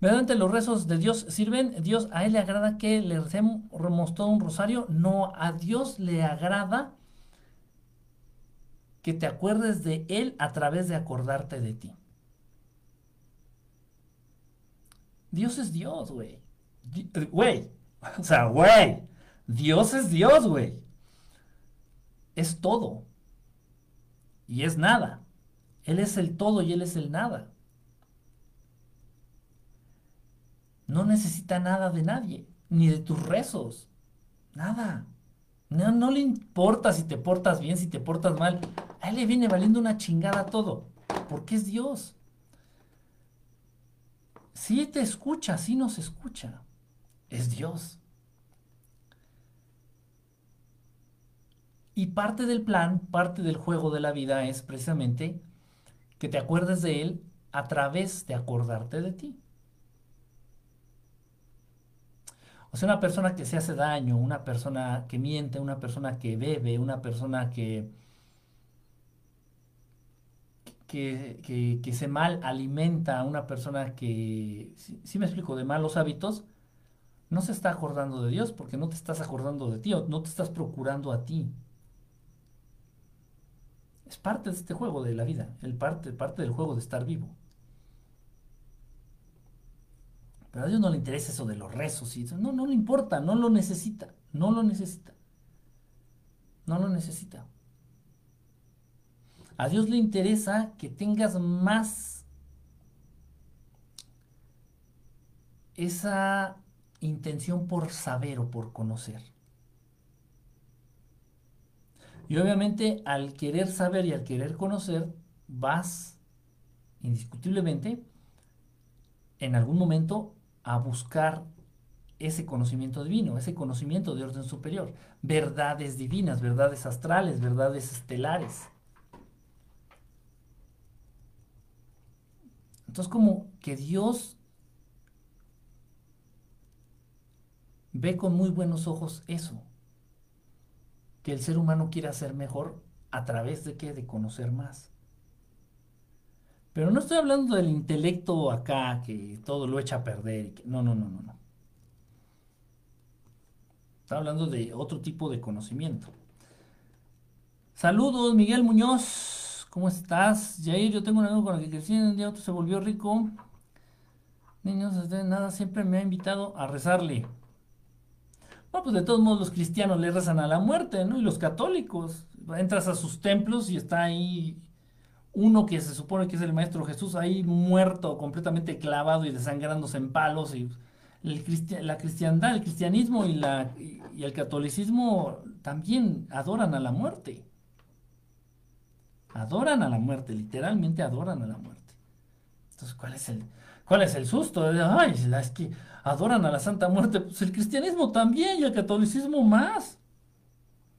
[SPEAKER 1] Mediante los rezos de Dios sirven, Dios a él le agrada que le recemos todo un rosario. No, a Dios le agrada que te acuerdes de Él a través de acordarte de ti. Dios es Dios, güey. Eh, güey. O sea, güey. Dios es Dios, güey. Es todo. Y es nada. Él es el todo y Él es el nada. No necesita nada de nadie, ni de tus rezos. Nada. No, le importa si te portas bien, si te portas mal. A él le viene valiendo una chingada todo. Porque es Dios. Si te escucha, si nos escucha. Es Dios. Y parte del plan, parte del juego de la vida es precisamente que te acuerdes de Él a través de acordarte de ti. O sea, una persona que se hace daño, una persona que miente, una persona que bebe, una persona que, que, que, se mal alimenta, una persona que, si me explico, de malos hábitos, no se está acordando de Dios porque no te estás acordando de ti o no te estás procurando a ti. Es parte de este juego de la vida, el parte, parte del juego de estar vivo. Pero a Dios no le interesa eso de los rezos. Y no, no le importa, no lo necesita, no lo necesita. No lo necesita. A Dios le interesa que tengas más esa intención por saber o por conocer. Y obviamente al querer saber y al querer conocer, vas indiscutiblemente en algún momento a buscar ese conocimiento divino, ese conocimiento de orden superior, verdades divinas, verdades astrales, verdades estelares. Entonces como que Dios ve con muy buenos ojos eso, que el ser humano quiere hacer mejor a través de qué, de conocer más. Pero no estoy hablando del intelecto acá, que todo lo echa a perder. No, no, no, no, no. Estoy hablando de otro tipo de conocimiento. Saludos, Miguel Muñoz. ¿Cómo estás? Jair, yo tengo un amigo con el que crecí el día otro se volvió rico. Niños, de nada, siempre me ha invitado a rezarle. Bueno, pues de todos modos los cristianos le rezan a la muerte, ¿no? Y los católicos. Entras a sus templos y está ahí uno que se supone que es el Maestro Jesús ahí muerto, completamente clavado y desangrándose en palos. Y la cristiandad, el cristianismo y, la, y el catolicismo también adoran a la muerte. Adoran a la muerte, literalmente adoran a la muerte. Entonces, ¿cuál es el, cuál es el susto? Ay, es que adoran a la Santa Muerte. Pues el cristianismo también y el catolicismo más.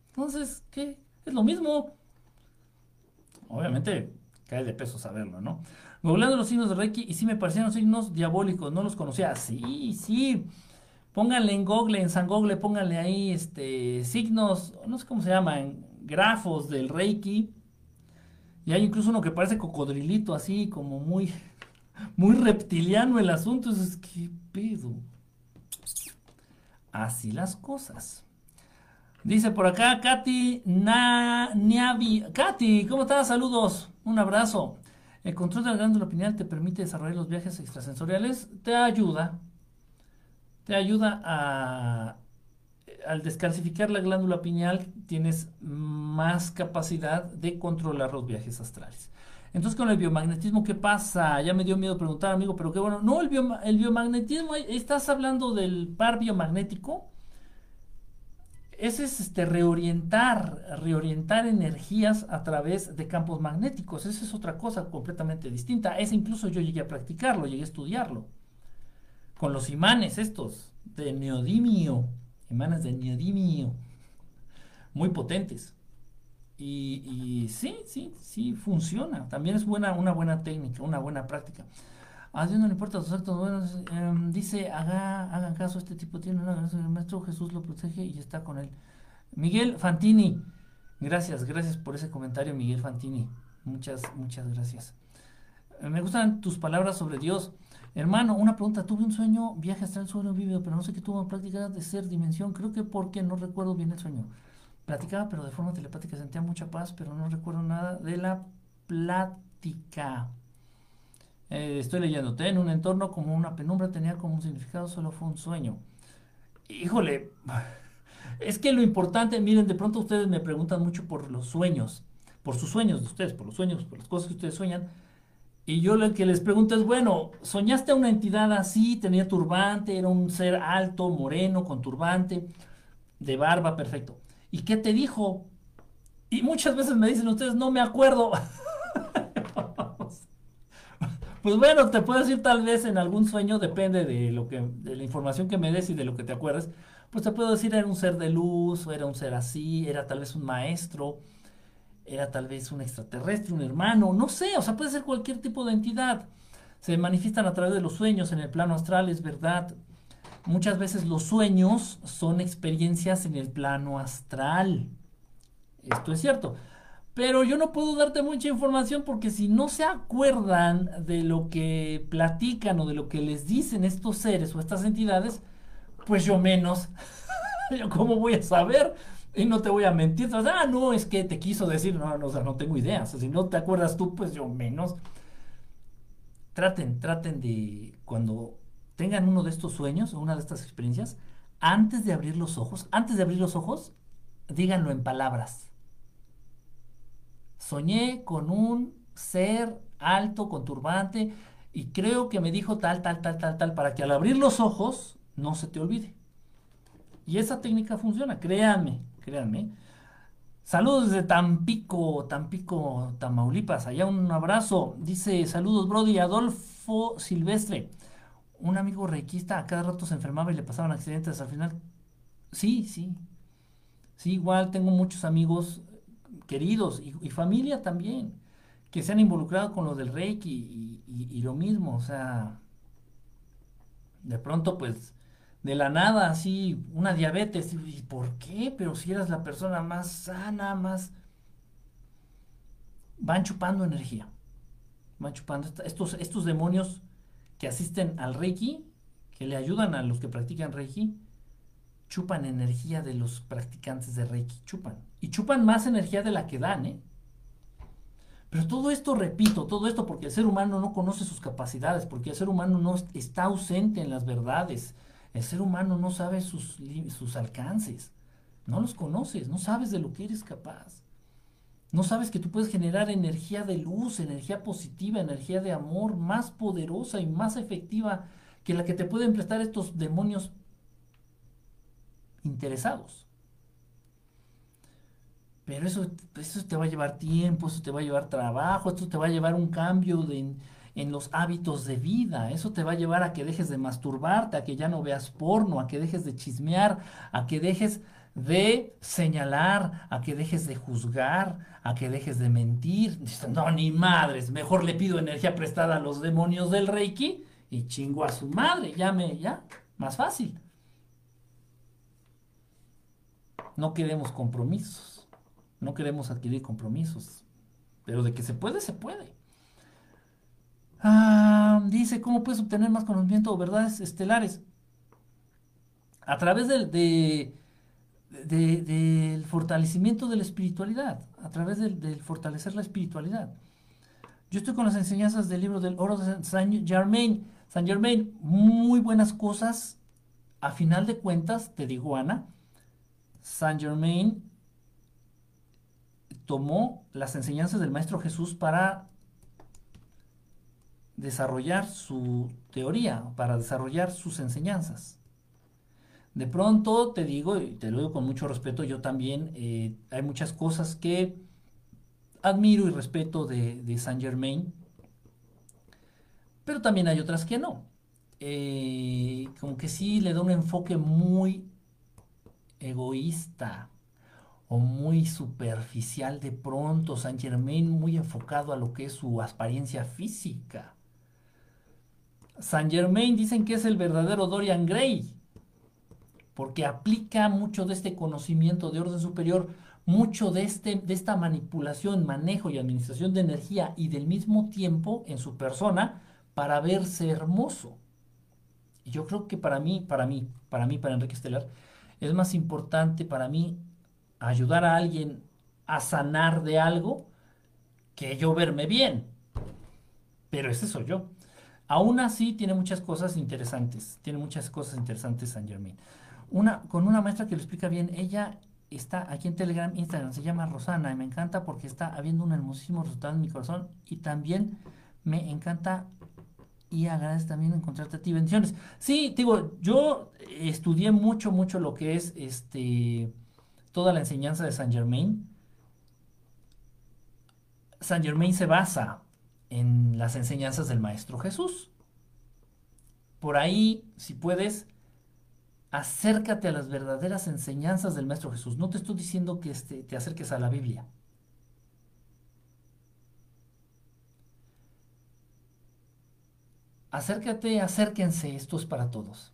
[SPEAKER 1] Entonces, ¿qué? Es lo mismo. Obviamente, cae de peso saberlo, ¿no? Googleando los signos de Reiki y sí me parecieron signos diabólicos, no los conocía. Sí, sí. Pónganle en Google, en San Google, pónganle ahí este signos, no sé cómo se llaman, grafos del Reiki. Y hay incluso uno que parece cocodrilito, así como muy, muy reptiliano el asunto. Es que pedo. Así las cosas. Dice por acá Katy Na, Niavi. Katy, ¿cómo estás? Saludos. Un abrazo. El control de la glándula pineal te permite desarrollar los viajes extrasensoriales. Te ayuda. Te ayuda a. Al descalcificar la glándula pineal, tienes más capacidad de controlar los viajes astrales. Entonces, con el biomagnetismo, ¿qué pasa? Ya me dio miedo preguntar, amigo, pero qué bueno. No, el, biomagnetismo, estás hablando del par biomagnético. Ese es este, reorientar, reorientar energías a través de campos magnéticos. Esa es otra cosa completamente distinta. Ese incluso yo llegué a practicarlo, llegué a estudiarlo. Con los imanes estos de neodimio, imanes de neodimio, muy potentes. Y, sí, sí, sí, funciona. También es buena, una buena técnica, una buena práctica. A Dios no le importa los actos buenos. Em, dice, haga, hagan caso, este tipo tiene una gracia el Maestro Jesús lo protege y está con él. Miguel Fantini, gracias, gracias por ese comentario, Miguel Fantini. Muchas, muchas gracias. Eh, me gustan tus palabras sobre Dios. Hermano, una pregunta. Tuve un sueño, viaje hasta el sueño vivo, pero no sé qué tuvo práctica de ser dimensión. Creo que porque no recuerdo bien el sueño. Platicaba, pero de forma telepática sentía mucha paz, pero no recuerdo nada de la plática. Eh, estoy leyéndote, en un entorno como una penumbra tenía como un significado, solo fue un sueño. Híjole, es que lo importante, miren, de pronto ustedes me preguntan mucho por los sueños, por sus sueños de ustedes, por los sueños, por las cosas que ustedes sueñan. Y yo lo que les pregunto es, bueno, ¿soñaste a una entidad así? Tenía turbante, era un ser alto, moreno, con turbante, de barba, perfecto. ¿Y qué te dijo? Y muchas veces me dicen ustedes, no me acuerdo. pues bueno, te puedo decir tal vez en algún sueño, depende de lo que, de la información que me des y de lo que te acuerdes, pues te puedo decir era un ser de luz, o era un ser así, era tal vez un maestro, era tal vez un extraterrestre, un hermano, no sé, o sea, puede ser cualquier tipo de entidad. Se manifiestan a través de los sueños en el plano astral, es verdad. Muchas veces los sueños son experiencias en el plano astral. Esto es cierto. Pero yo no puedo darte mucha información porque si no se acuerdan de lo que platican o de lo que les dicen estos seres o estas entidades, pues yo menos. yo cómo voy a saber y no te voy a mentir. ah, no, es que te quiso decir, no, no, o sea, no tengo idea. si no te acuerdas tú, pues yo menos. Traten, traten de cuando tengan uno de estos sueños o una de estas experiencias, antes de abrir los ojos, antes de abrir los ojos, díganlo en palabras soñé con un ser alto, con turbante, y creo que me dijo tal, tal, tal, tal, tal, para que al abrir los ojos no se te olvide. Y esa técnica funciona, créanme, créanme. Saludos desde Tampico, Tampico, Tamaulipas. Allá un abrazo. Dice, saludos, Brody. Adolfo Silvestre. Un amigo reikista a cada rato se enfermaba y le pasaban accidentes al final. Sí, sí. Sí, igual tengo muchos amigos queridos y, familia también, que se han involucrado con lo del Reiki y, lo mismo, o sea, de pronto pues de la nada así una diabetes, ¿y por qué? Pero si eras la persona más sana, más... Van chupando energía, van chupando estos, estos demonios que asisten al Reiki, que le ayudan a los que practican Reiki, chupan energía de los practicantes de Reiki, chupan. Y chupan más energía de la que dan, ¿eh? Pero todo esto, repito, todo esto porque el ser humano no conoce sus capacidades, porque el ser humano no está ausente en las verdades, el ser humano no sabe sus, sus alcances, no los conoces, no sabes de lo que eres capaz. No sabes que tú puedes generar energía de luz, energía positiva, energía de amor más poderosa y más efectiva que la que te pueden prestar estos demonios interesados. Pero eso, eso te va a llevar tiempo, eso te va a llevar trabajo, esto te va a llevar un cambio de, en los hábitos de vida. Eso te va a llevar a que dejes de masturbarte, a que ya no veas porno, a que dejes de chismear, a que dejes de señalar, a que dejes de juzgar, a que dejes de mentir. No, ni madres, mejor le pido energía prestada a los demonios del Reiki y chingo a su madre, ya me, ya, más fácil. No queremos compromisos, no queremos adquirir compromisos, pero de que se puede, se puede. Ah, dice, ¿cómo puedes obtener más conocimiento o verdades estelares? A través del, fortalecimiento de la espiritualidad, a través del, fortalecer la espiritualidad. Yo estoy con las enseñanzas del libro del oro de Saint Germain. Saint Germain, muy buenas cosas. A final de cuentas, te digo, Ana, Saint Germain tomó las enseñanzas del Maestro Jesús para desarrollar su teoría, para desarrollar sus enseñanzas. De pronto te digo, y te lo digo con mucho respeto, yo también eh, hay muchas cosas que admiro y respeto de, Saint Germain, pero también hay otras que no. Eh, como que sí le da un enfoque muy egoísta o muy superficial de pronto, Saint Germain muy enfocado a lo que es su apariencia física. Saint Germain dicen que es el verdadero Dorian Gray, porque aplica mucho de este conocimiento de orden superior, mucho de, este, de esta manipulación, manejo y administración de energía y del mismo tiempo en su persona para verse hermoso. Y yo creo que para mí, para mí, para mí, para Enrique Estelar, es más importante para mí ayudar a alguien a sanar de algo que yo verme bien. Pero ese soy yo. Aún así tiene muchas cosas interesantes, tiene muchas cosas interesantes San Germain. Una, con una maestra que lo explica bien, ella está aquí en Telegram, Instagram, se llama Rosana y me encanta porque está habiendo un hermosísimo resultado en mi corazón y también me encanta y agradezco también encontrarte a ti. Bendiciones. Sí, digo, yo estudié mucho, mucho lo que es este toda la enseñanza de Saint Germain. Saint Germain se basa en las enseñanzas del Maestro Jesús. Por ahí, si puedes, acércate a las verdaderas enseñanzas del Maestro Jesús. No te estoy diciendo que este, te acerques a la Biblia. acércate, acérquense, esto es para todos.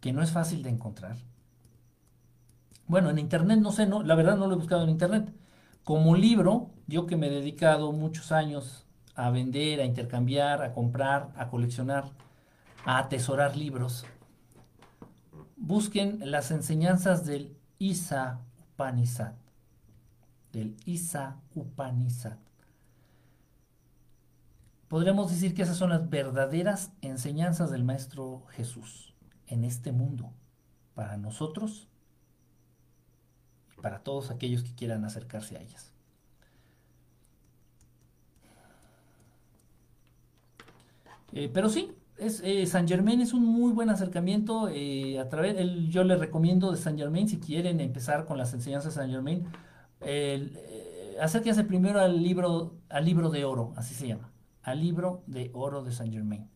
[SPEAKER 1] Que no es fácil de encontrar. Bueno, en internet no sé, no, la verdad no lo he buscado en internet. Como libro, yo que me he dedicado muchos años a vender, a intercambiar, a comprar, a coleccionar, a atesorar libros, busquen las enseñanzas del Isa Upanishad. Del Isa Upanishad. Podríamos decir que esas son las verdaderas enseñanzas del Maestro Jesús en este mundo, para nosotros para todos aquellos que quieran acercarse a ellas. Eh, pero sí, es, eh, San Germain es un muy buen acercamiento. Eh, a través, yo les recomiendo de San Germain, si quieren empezar con las enseñanzas de San Germain, acérquense primero al libro, al libro de oro, así se llama al libro de oro de Saint Germain.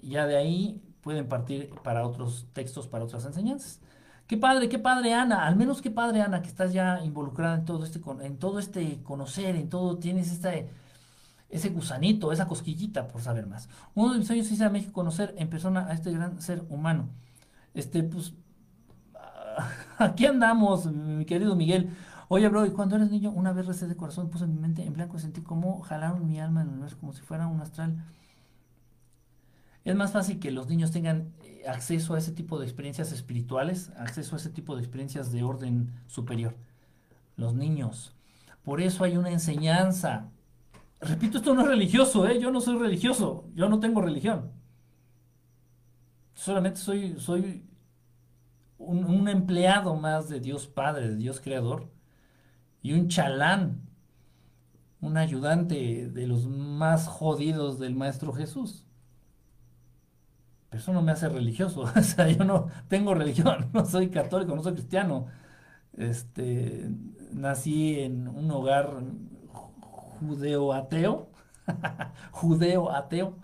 [SPEAKER 1] Ya de ahí pueden partir para otros textos, para otras enseñanzas. Qué padre, qué padre Ana, al menos qué padre Ana, que estás ya involucrada en todo este, en todo este conocer, en todo, tienes este, ese gusanito, esa cosquillita por saber más. Uno de mis sueños es ir a México conocer en persona a este gran ser humano. Este, pues, aquí andamos, mi querido Miguel. Oye, bro, y cuando eres niño, una vez recé de corazón, puse mi mente en blanco y sentí como jalaron mi alma en el universo, como si fuera un astral. Es más fácil que los niños tengan eh, acceso a ese tipo de experiencias espirituales, acceso a ese tipo de experiencias de orden superior. Los niños. Por eso hay una enseñanza. Repito, esto no es religioso, ¿eh? Yo no soy religioso, yo no tengo religión. Solamente soy, soy un, un empleado más de Dios Padre, de Dios Creador y un chalán, un ayudante de los más jodidos del Maestro Jesús. Eso no me hace religioso, o sea, yo no tengo religión, no soy católico, no soy cristiano. Este, nací en un hogar judeo-ateo, judeo-ateo,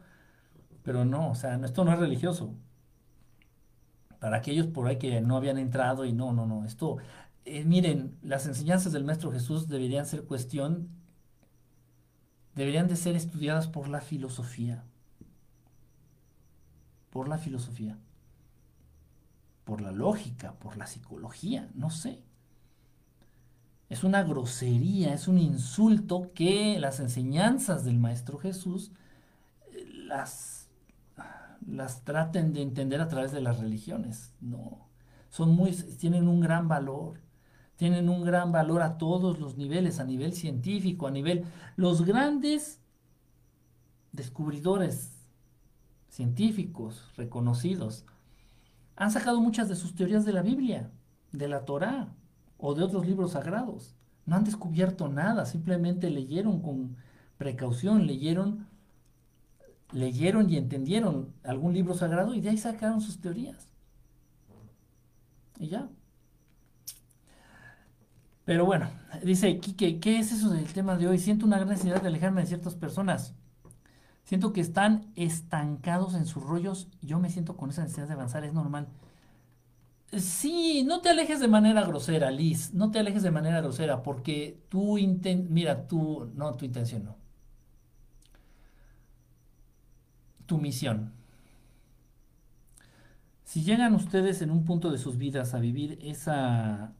[SPEAKER 1] pero no, o sea, esto no es religioso. Para aquellos por ahí que no habían entrado y no, no, no, esto eh, miren, las enseñanzas del Maestro Jesús deberían ser cuestión, deberían de ser estudiadas por la filosofía, por la filosofía, por la lógica, por la psicología, no sé. Es una grosería, es un insulto que las enseñanzas del Maestro Jesús eh, las, traten de entender a través de las religiones. No, son muy, tienen un gran valor tienen un gran valor a todos los niveles, a nivel científico, a nivel... Los grandes descubridores científicos reconocidos han sacado muchas de sus teorías de la Biblia, de la Torá o de otros libros sagrados. No han descubierto nada, simplemente leyeron con precaución, leyeron, leyeron y entendieron algún libro sagrado y de ahí sacaron sus teorías. Y ya. Pero bueno, dice Quique, ¿qué es eso del tema de hoy? Siento una gran necesidad de alejarme de ciertas personas. Siento que están estancados en sus rollos. Yo me siento con esa necesidad de avanzar, es normal. Sí, no te alejes de manera grosera, Liz. No te alejes de manera grosera, porque tú inten mira, tú, no, tu intención no. Tu misión. Si llegan ustedes en un punto de sus vidas a vivir esa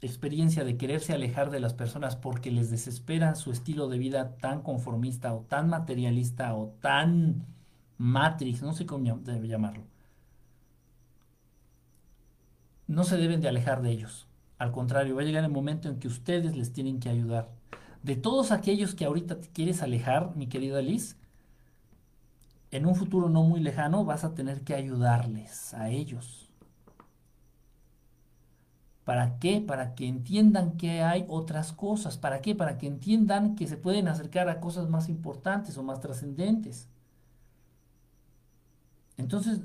[SPEAKER 1] experiencia de quererse alejar de las personas porque les desespera su estilo de vida tan conformista o tan materialista o tan matrix, no sé cómo debe llamarlo. No se deben de alejar de ellos. Al contrario, va a llegar el momento en que ustedes les tienen que ayudar. De todos aquellos que ahorita te quieres alejar, mi querida Liz, en un futuro no muy lejano vas a tener que ayudarles a ellos ¿Para qué? Para que entiendan que hay otras cosas. ¿Para qué? Para que entiendan que se pueden acercar a cosas más importantes o más trascendentes. Entonces,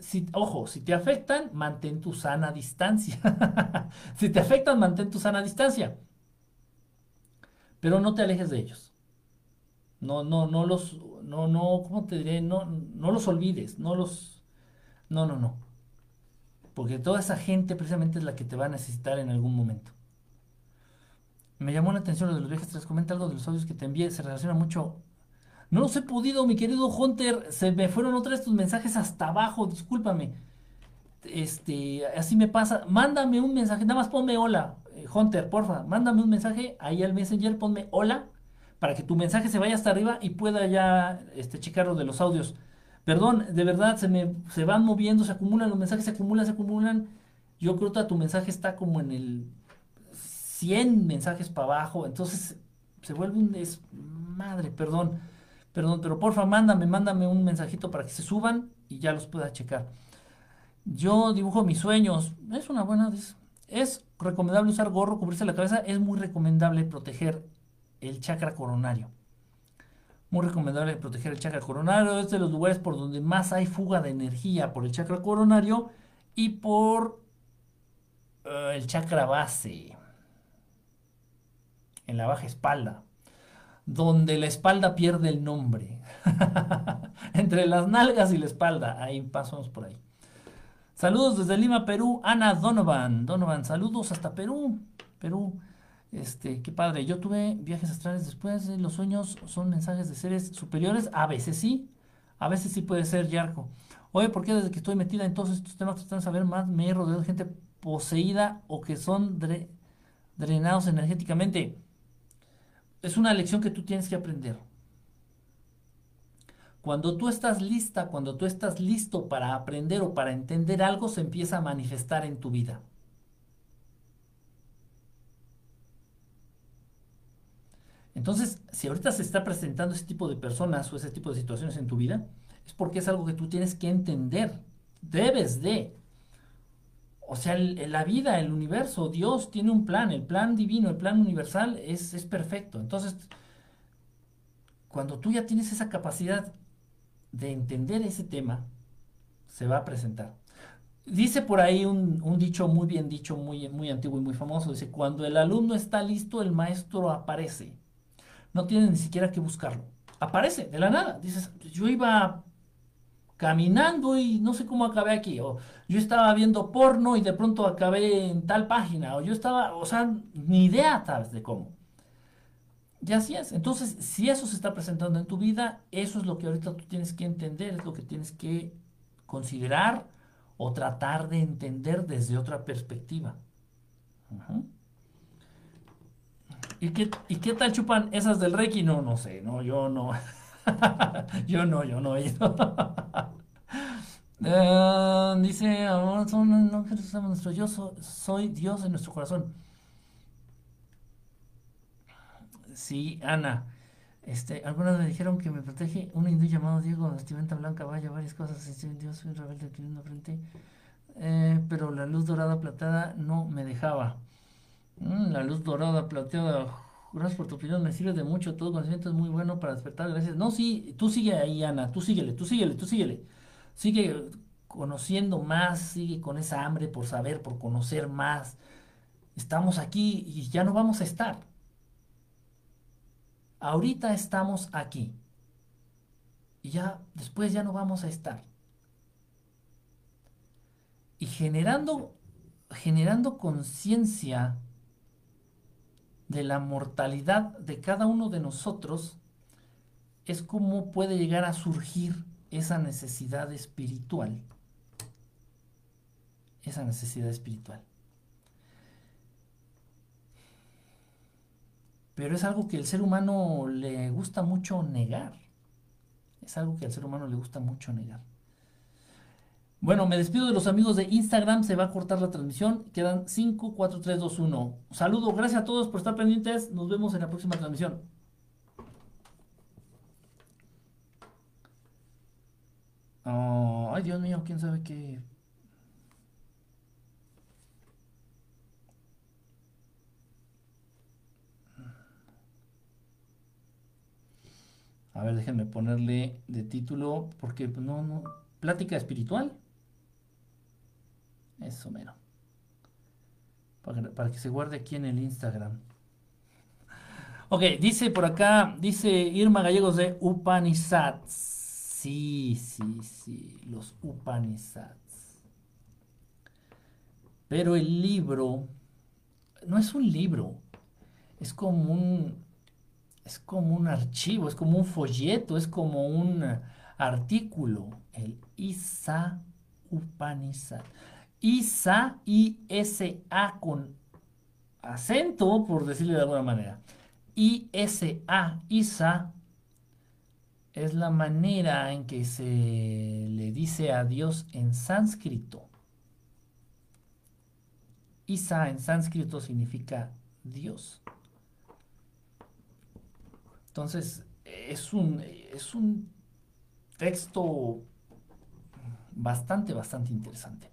[SPEAKER 1] si, ojo, si te afectan, mantén tu sana distancia. si te afectan, mantén tu sana distancia. Pero no te alejes de ellos. No, no, no los, no, no, ¿cómo te diré? No, no los olvides, no los, no, no, no porque toda esa gente precisamente es la que te va a necesitar en algún momento. Me llamó la atención lo de los viajes, te comenta algo de los audios que te envié, se relaciona mucho. No los he podido, mi querido Hunter. Se me fueron otra vez tus mensajes hasta abajo, discúlpame. Este, así me pasa. Mándame un mensaje, nada más ponme hola. Eh, Hunter, porfa, mándame un mensaje ahí al Messenger, ponme hola, para que tu mensaje se vaya hasta arriba y pueda ya este, checar de los audios. Perdón, de verdad, se me se van moviendo, se acumulan los mensajes, se acumulan, se acumulan. Yo creo que tu mensaje está como en el 100 mensajes para abajo, entonces se vuelve un desmadre, perdón. Perdón, pero porfa, mándame, mándame un mensajito para que se suban y ya los pueda checar. Yo dibujo mis sueños. Es una buena. Es, recomendable usar gorro, cubrirse la cabeza. Es muy recomendable proteger el chakra coronario. Muy recomendable proteger el chakra coronario. Es de los lugares por donde más hay fuga de energía por el chakra coronario y por eh, el chakra base. En la baja espalda. Donde la espalda pierde el nombre. Entre las nalgas y la espalda. Ahí pasamos por ahí. Saludos desde Lima, Perú, Ana Donovan. Donovan, saludos hasta Perú. Perú, este, qué padre. Yo tuve viajes astrales después. Los sueños son mensajes de seres superiores. A veces sí, a veces sí puede ser Yarco. Oye, ¿por qué desde que estoy metida en todos estos temas tratando de saber más me he rodeado de gente poseída o que son drenados energéticamente? Es una lección que tú tienes que aprender. Cuando tú estás lista, cuando tú estás listo para aprender o para entender algo, se empieza a manifestar en tu vida. Entonces, si ahorita se está presentando ese tipo de personas o ese tipo de situaciones en tu vida, es porque es algo que tú tienes que entender. Debes de. O sea, la vida, el universo, Dios tiene un plan, el plan divino, el plan universal es, es perfecto. Entonces, cuando tú ya tienes esa capacidad de entender ese tema, se va a presentar. Dice por ahí un, dicho muy bien dicho, muy, muy antiguo y muy famoso, dice, cuando el alumno está listo, el maestro aparece. No tiene ni siquiera que buscarlo. Aparece, de la nada. Dices, yo iba caminando y no sé cómo acabé aquí. O yo estaba viendo porno y de pronto acabé en tal página. O yo estaba, o sea, ni idea tal de cómo. Y así es. Entonces, si eso se está presentando en tu vida, eso es lo que ahorita tú tienes que entender, es lo que tienes que considerar o tratar de entender desde otra perspectiva. ¿Y, qué, ¿Y qué tal chupan esas del Reiki? No, no sé, no, yo no. yo no, yo no. Yo eh, dice, son, no, nuestro, yo soy Dios en nuestro corazón. Sí, Ana. Este, algunas me dijeron que me protege un hindú llamado Diego, vestimenta blanca, vaya, varias cosas. Dios, soy rebelde no frente. Eh, pero la luz dorada plateada no me dejaba. Mm, la luz dorada plateada. Gracias por tu opinión, me sirve de mucho. Todo conocimiento es muy bueno para despertar. Gracias. No, sí, tú sigue ahí, Ana. Tú síguele, tú síguele, tú síguele. Sigue conociendo más, sigue con esa hambre por saber, por conocer más. Estamos aquí y ya no vamos a estar. Ahorita estamos aquí. Y ya después ya no vamos a estar. Y generando generando conciencia de la mortalidad de cada uno de nosotros es como puede llegar a surgir esa necesidad espiritual. Esa necesidad espiritual. pero es algo que el ser humano le gusta mucho negar. Es algo que al ser humano le gusta mucho negar. Bueno, me despido de los amigos de Instagram, se va a cortar la transmisión, quedan 5, 4, 3, 2, 1. Saludo, gracias a todos por estar pendientes, nos vemos en la próxima transmisión. Ay, Dios mío, quién sabe qué A ver, déjenme ponerle de título, porque pues, no, no. Plática espiritual. Eso mero. Para que, se guarde aquí en el Instagram. Ok, dice por acá, dice Irma Gallegos de Upanishads. Sí, sí, sí, los Upanishads. Pero el libro no es un libro, es como un es como un archivo, es como un folleto, es como un artículo. El Isa Upanishad. Isa, I-S-A con acento, por decirlo de alguna manera. I-S-A, Isa, es la manera en que se le dice a Dios en sánscrito. Isa en sánscrito significa Dios. Entonces, es un, es un texto bastante, bastante interesante.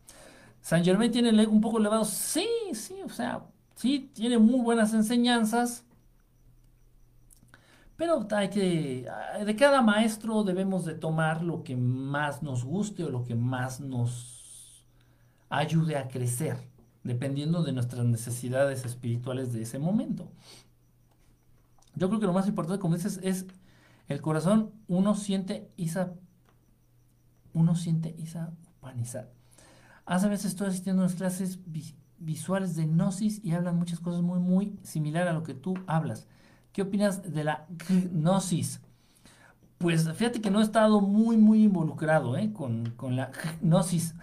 [SPEAKER 1] San Germain tiene un poco elevado. Sí, sí, o sea, sí, tiene muy buenas enseñanzas. Pero hay que, de cada maestro debemos de tomar lo que más nos guste o lo que más nos ayude a crecer dependiendo de nuestras necesidades espirituales de ese momento. Yo creo que lo más importante, como dices, es el corazón. Uno siente esa, uno siente esa humanidad. Hace veces estoy asistiendo a unas clases visuales de gnosis y hablan muchas cosas muy, muy similar a lo que tú hablas. ¿Qué opinas de la gnosis? Pues fíjate que no he estado muy, muy involucrado ¿eh? con, con la gnosis.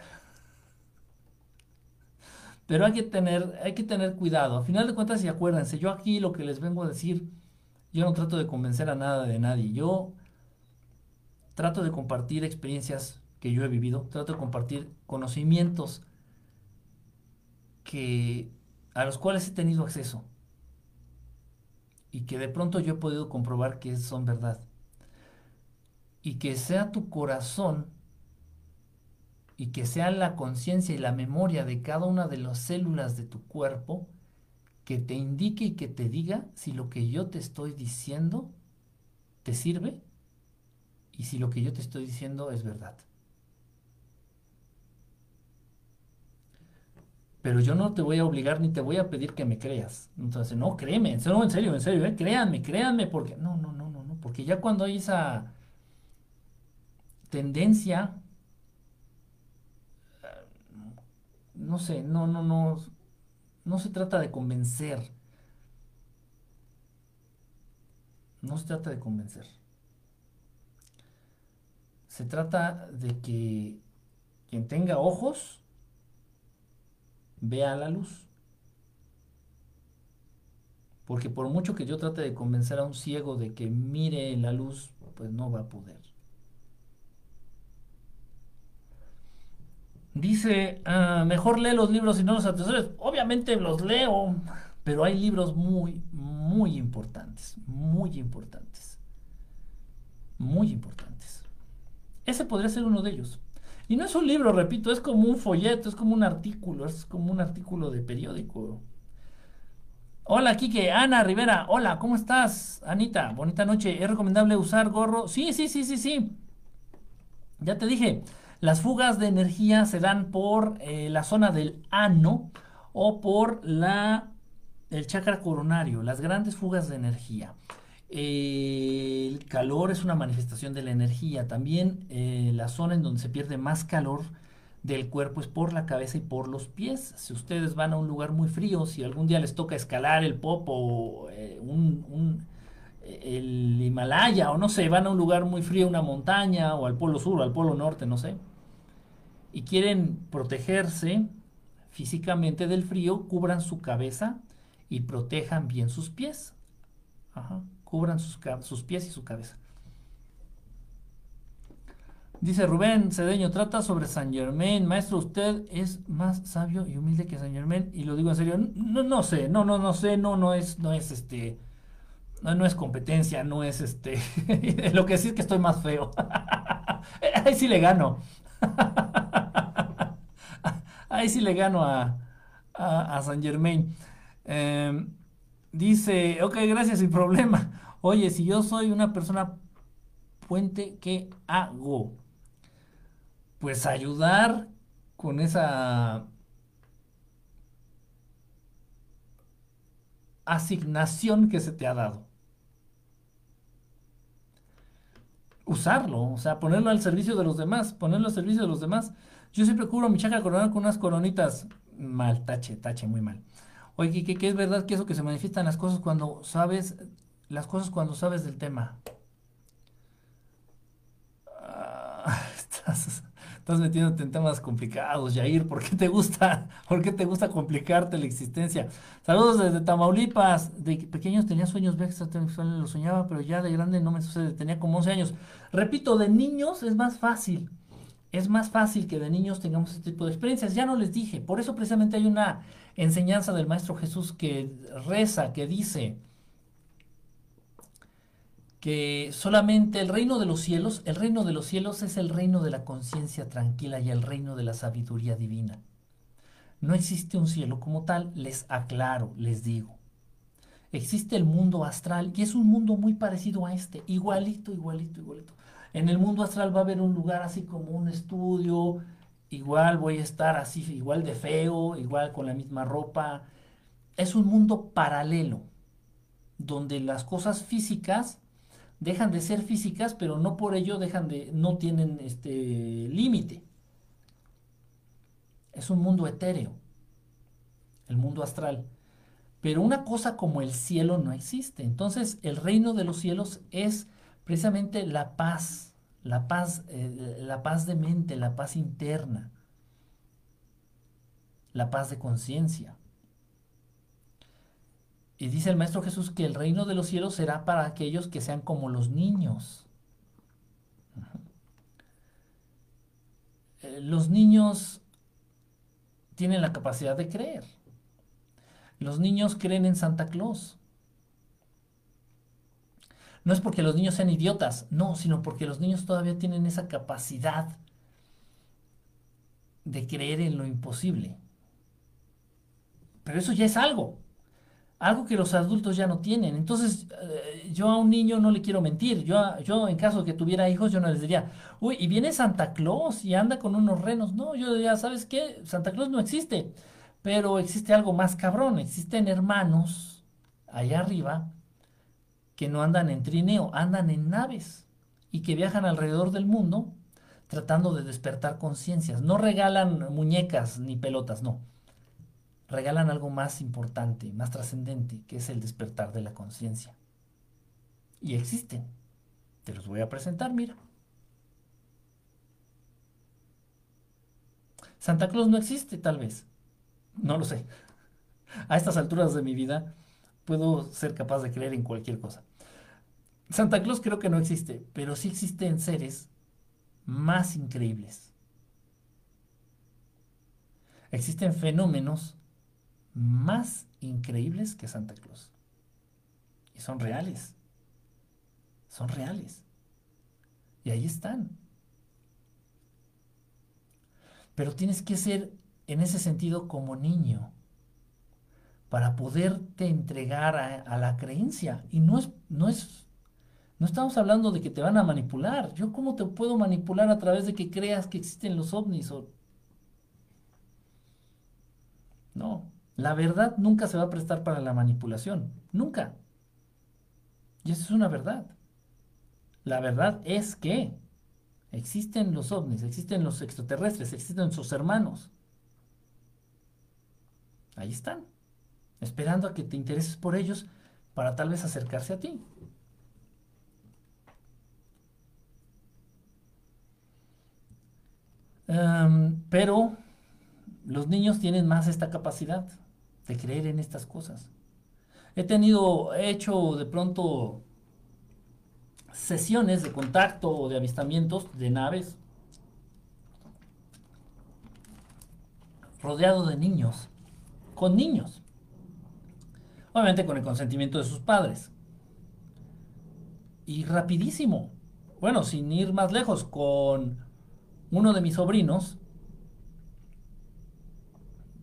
[SPEAKER 1] Pero hay que tener, hay que tener cuidado. A final de cuentas, y acuérdense, yo aquí lo que les vengo a decir, yo no trato de convencer a nada de nadie. Yo trato de compartir experiencias que yo he vivido, trato de compartir conocimientos que, a los cuales he tenido acceso y que de pronto yo he podido comprobar que son verdad. Y que sea tu corazón y que sea la conciencia y la memoria de cada una de las células de tu cuerpo que te indique y que te diga si lo que yo te estoy diciendo te sirve y si lo que yo te estoy diciendo es verdad. Pero yo no te voy a obligar ni te voy a pedir que me creas. Entonces, no, créeme, no, en serio, en serio, ¿eh? créanme, créanme, porque no, no, no, no, no, porque ya cuando hay esa tendencia no sé, no, no, no, no se trata de convencer. No se trata de convencer. Se trata de que quien tenga ojos vea la luz. Porque por mucho que yo trate de convencer a un ciego de que mire la luz, pues no va a poder. Dice, ah, mejor lee los libros y no los atesores. Obviamente los leo, pero hay libros muy, muy importantes, muy importantes, muy importantes. Ese podría ser uno de ellos. Y no es un libro, repito, es como un folleto, es como un artículo, es como un artículo de periódico. Hola, Kike, Ana Rivera, hola, ¿cómo estás? Anita, bonita noche. ¿Es recomendable usar gorro? Sí, sí, sí, sí, sí. Ya te dije, las fugas de energía se dan por eh, la zona del ano o por la, el chakra coronario, las grandes fugas de energía. El calor es una manifestación de la energía. También eh, la zona en donde se pierde más calor del cuerpo es por la cabeza y por los pies. Si ustedes van a un lugar muy frío, si algún día les toca escalar el Popo, eh, un, el Himalaya o no sé, van a un lugar muy frío, una montaña o al polo sur o al polo norte, no sé y quieren protegerse físicamente del frío, cubran su cabeza y protejan bien sus pies. Cubran sus, sus pies y su cabeza. Dice Rubén Cedeño, trata sobre San Germain. Maestro, usted es más sabio y humilde que San Germain. Y lo digo en serio, no, no sé, no, no, no sé, no, no es, no es este, no, no es competencia, no es este, lo que sí es que estoy más feo. Ahí sí le gano. Ahí sí le gano a, a, San Germain. Em, dice, ok, gracias, sin problema. Oye, si yo soy una persona puente, ¿qué hago? Pues ayudar con esa asignación que se te ha dado. usarlo, o sea, ponerlo al servicio de los demás, ponerlo al servicio de los demás. Yo siempre cubro mi chakra coronal con unas coronitas. Mal, tache, tache, muy mal. Oye, ¿qué, qué es verdad que eso que se manifiestan las cosas cuando sabes las cosas cuando sabes del tema. Ah, estás, metiéndote en temas complicados, Jair. ¿Por qué te gusta? ¿Por qué te gusta complicarte la existencia? Saludos desde Tamaulipas. De pequeños tenía sueños extrasexuales, lo soñaba, pero ya de grande no me sucede. Tenía como 11 años. Repito, de niños es más fácil. Es más fácil que de niños tengamos este tipo de experiencias. Ya no les dije. Por eso precisamente hay una enseñanza del Maestro Jesús que reza, que dice que solamente el reino de los cielos, el reino de los cielos es el reino de la conciencia tranquila y el reino de la sabiduría divina. No existe un cielo como tal, les aclaro, les digo. Existe el mundo astral y es un mundo muy parecido a este, igualito, igualito, igualito. En el mundo astral va a haber un lugar así como un estudio, igual voy a estar así, igual de feo, igual con la misma ropa. Es un mundo paralelo, donde las cosas físicas dejan de ser físicas, pero no por ello dejan de, no tienen este límite. Es un mundo etéreo, el mundo astral. Pero una cosa como el cielo no existe. Entonces el reino de los cielos es precisamente la paz, la paz, eh, la paz de mente, la paz interna, la paz de conciencia. Y dice el Maestro Jesús que el reino de los cielos será para aquellos que sean como los niños. Eh, los niños tienen la capacidad de creer. Los niños creen en Santa Claus. No es porque los niños sean idiotas, no, sino porque los niños todavía tienen esa capacidad de creer en lo imposible. Pero eso ya es algo algo que los adultos ya no tienen. Entonces, eh, yo a un niño no le quiero mentir. Yo, yo, en caso de que tuviera hijos, yo no les diría, uy, y viene Santa Claus y anda con unos renos. No, yo diría, ¿sabes qué? Santa Claus no existe. Pero existe algo más cabrón. Existen hermanos allá arriba que no andan en trineo, andan en naves y que viajan alrededor del mundo tratando de despertar conciencias. No regalan muñecas ni pelotas, no regalan algo más importante, más trascendente, que es el despertar de la conciencia. Y existen. Te los voy a presentar, mira. Santa Claus no existe, tal vez. No lo sé. A estas alturas de mi vida puedo ser capaz de creer en cualquier cosa. Santa Claus creo que no existe, pero sí existen seres más increíbles. Existen fenómenos más increíbles que Santa Claus. Y son reales. Son reales. Y ahí están. Pero tienes que ser en ese sentido como niño para poderte entregar a, la creencia. Y no es, no es, no estamos hablando de que te van a manipular. Yo cómo te puedo manipular a través de que creas que existen los ovnis o... No, la verdad nunca se va a prestar para la manipulación, nunca. Y eso es una verdad. La verdad es que existen los ovnis, existen los extraterrestres, existen sus hermanos. Ahí están, esperando a que te intereses por ellos para tal vez acercarse a ti. pero los niños tienen más esta capacidad de creer en estas cosas. He tenido, he hecho de pronto sesiones de contacto o de avistamientos de naves rodeado de niños, con niños, obviamente con el consentimiento de sus padres. Y rapidísimo, bueno, sin ir más lejos, con uno de mis sobrinos,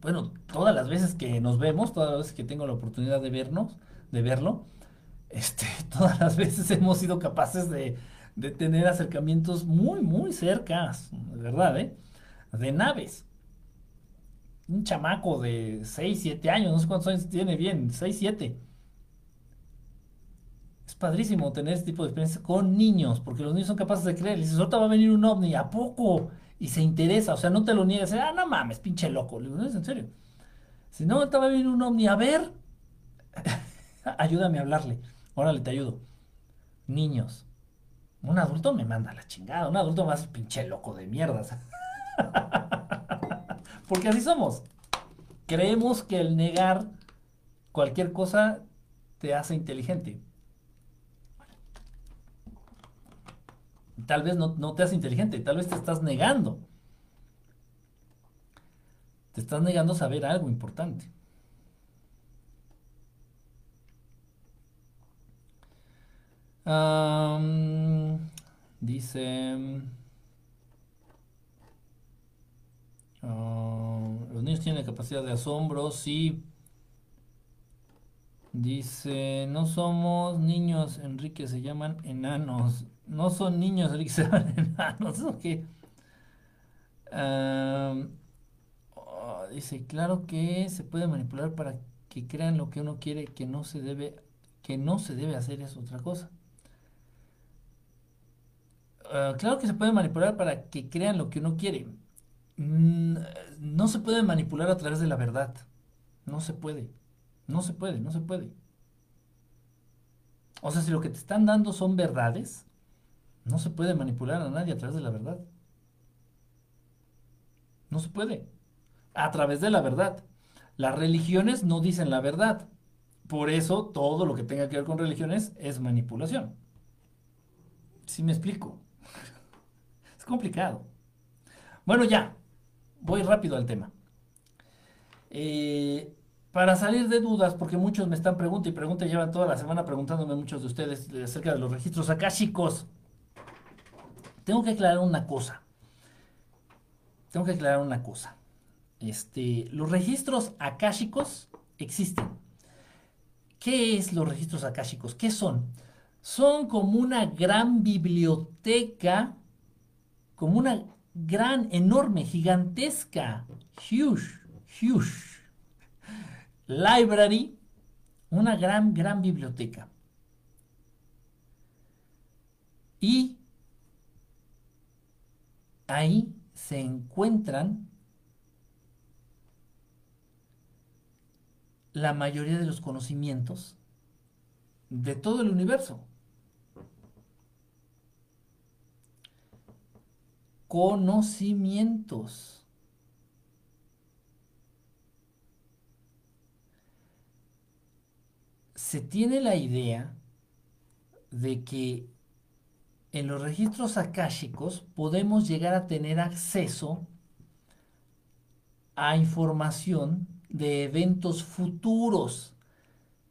[SPEAKER 1] bueno, todas las veces que nos vemos, todas las veces que tengo la oportunidad de vernos, de verlo, este, todas las veces hemos sido capaces de, tener acercamientos muy, muy cercas, de verdad, ¿eh? De naves. Un chamaco de 6, 7 años, no sé cuántos años tiene bien, 6, 7. Es padrísimo tener este tipo de experiencias con niños, porque los niños son capaces de creer. dices, ahorita va a venir un ovni, ¿a poco? Y se interesa, o sea, no te lo niegas, ah, no mames, pinche loco, le digo, no es en serio. Si no, estaba viendo un ovni, a ver, ayúdame a hablarle. Órale, te ayudo. Niños. Un adulto me manda la chingada. Un adulto más pinche loco de mierdas. Porque así somos. Creemos que el negar cualquier cosa te hace inteligente. Tal vez no, no te hace inteligente, tal vez te estás negando. Te estás negando saber algo importante. dice... Ah, los niños tienen capacidad de asombro, sí. Dice, no somos niños, Enrique, se llaman enanos. No son niños, Enrique, se llaman enanos. ¿Eso qué? Oh, dice, claro que se puede manipular para que crean lo que uno quiere, que no se debe, que no se debe hacer es otra cosa. Ah, claro que se puede manipular para que crean lo que uno quiere. Mm, no se puede manipular a través de la verdad. No se puede. No se puede, no se puede. O sea, si lo que te están dando son verdades, no se puede manipular a nadie a través de la verdad. No se puede. A través de la verdad. Las religiones no dicen la verdad. Por eso todo lo que tenga que ver con religiones es manipulación. Si me explico. es complicado. Bueno, ya. Voy rápido al tema. Eh, para salir de dudas, porque muchos me están preguntando y preguntan, llevan toda la semana preguntándome muchos de ustedes acerca de los registros chicos. Tengo que aclarar una cosa. Tengo que aclarar una cosa. Este, los registros akáshicos existen. ¿Qué es los registros akáshicos? ¿Qué son? Son como una gran biblioteca, como una gran, enorme, gigantesca, huge, huge library, una gran, gran biblioteca. Y ahí se encuentran la mayoría de los conocimientos de todo el universo. Conocimientos. Se tiene la idea de que en los registros akáshicos podemos llegar a tener acceso a información de eventos futuros.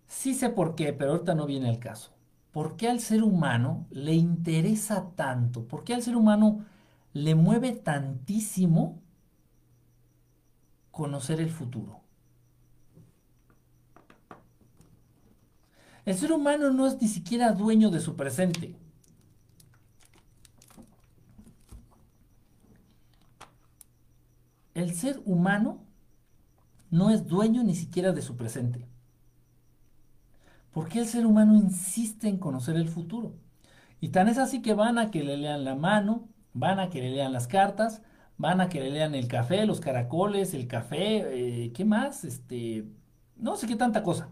[SPEAKER 1] Sí sé por qué, pero ahorita no viene el caso. ¿Por qué al ser humano le interesa tanto? ¿Por qué al ser humano le mueve tantísimo conocer el futuro? El ser humano no es ni siquiera dueño de su presente. El ser humano no es dueño ni siquiera de su presente. ¿Por qué el ser humano insiste en conocer el futuro? Y tan es así que van a que le lean la mano, van a que le lean las cartas, van a que le lean el café, los caracoles, el café, eh, ¿qué más? Este, no sé qué tanta cosa.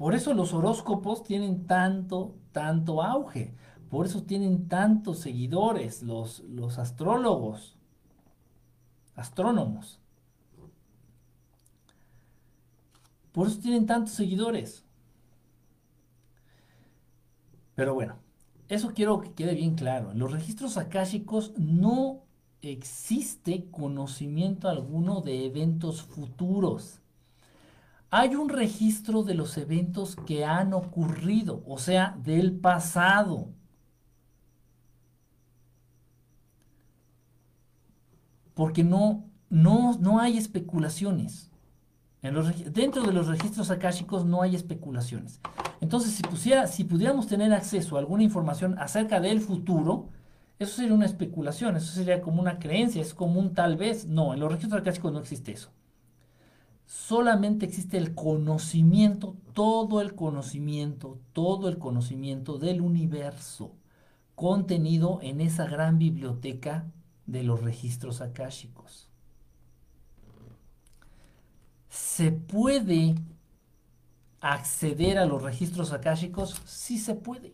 [SPEAKER 1] Por eso los horóscopos tienen tanto, tanto auge. Por eso tienen tantos seguidores los, los astrólogos, astrónomos. Por eso tienen tantos seguidores. Pero bueno, eso quiero que quede bien claro. En los registros akáshicos no existe conocimiento alguno de eventos futuros hay un registro de los eventos que han ocurrido, o sea, del pasado. Porque no, no, no hay especulaciones. En los, dentro de los registros akáshicos no hay especulaciones. Entonces, si, pusiera, si pudiéramos tener acceso a alguna información acerca del futuro, eso sería una especulación, eso sería como una creencia, es como un tal vez. No, en los registros akáshicos no existe eso solamente existe el conocimiento, todo el conocimiento, todo el conocimiento del universo contenido en esa gran biblioteca de los registros akáshicos. Se puede acceder a los registros akáshicos, sí se puede.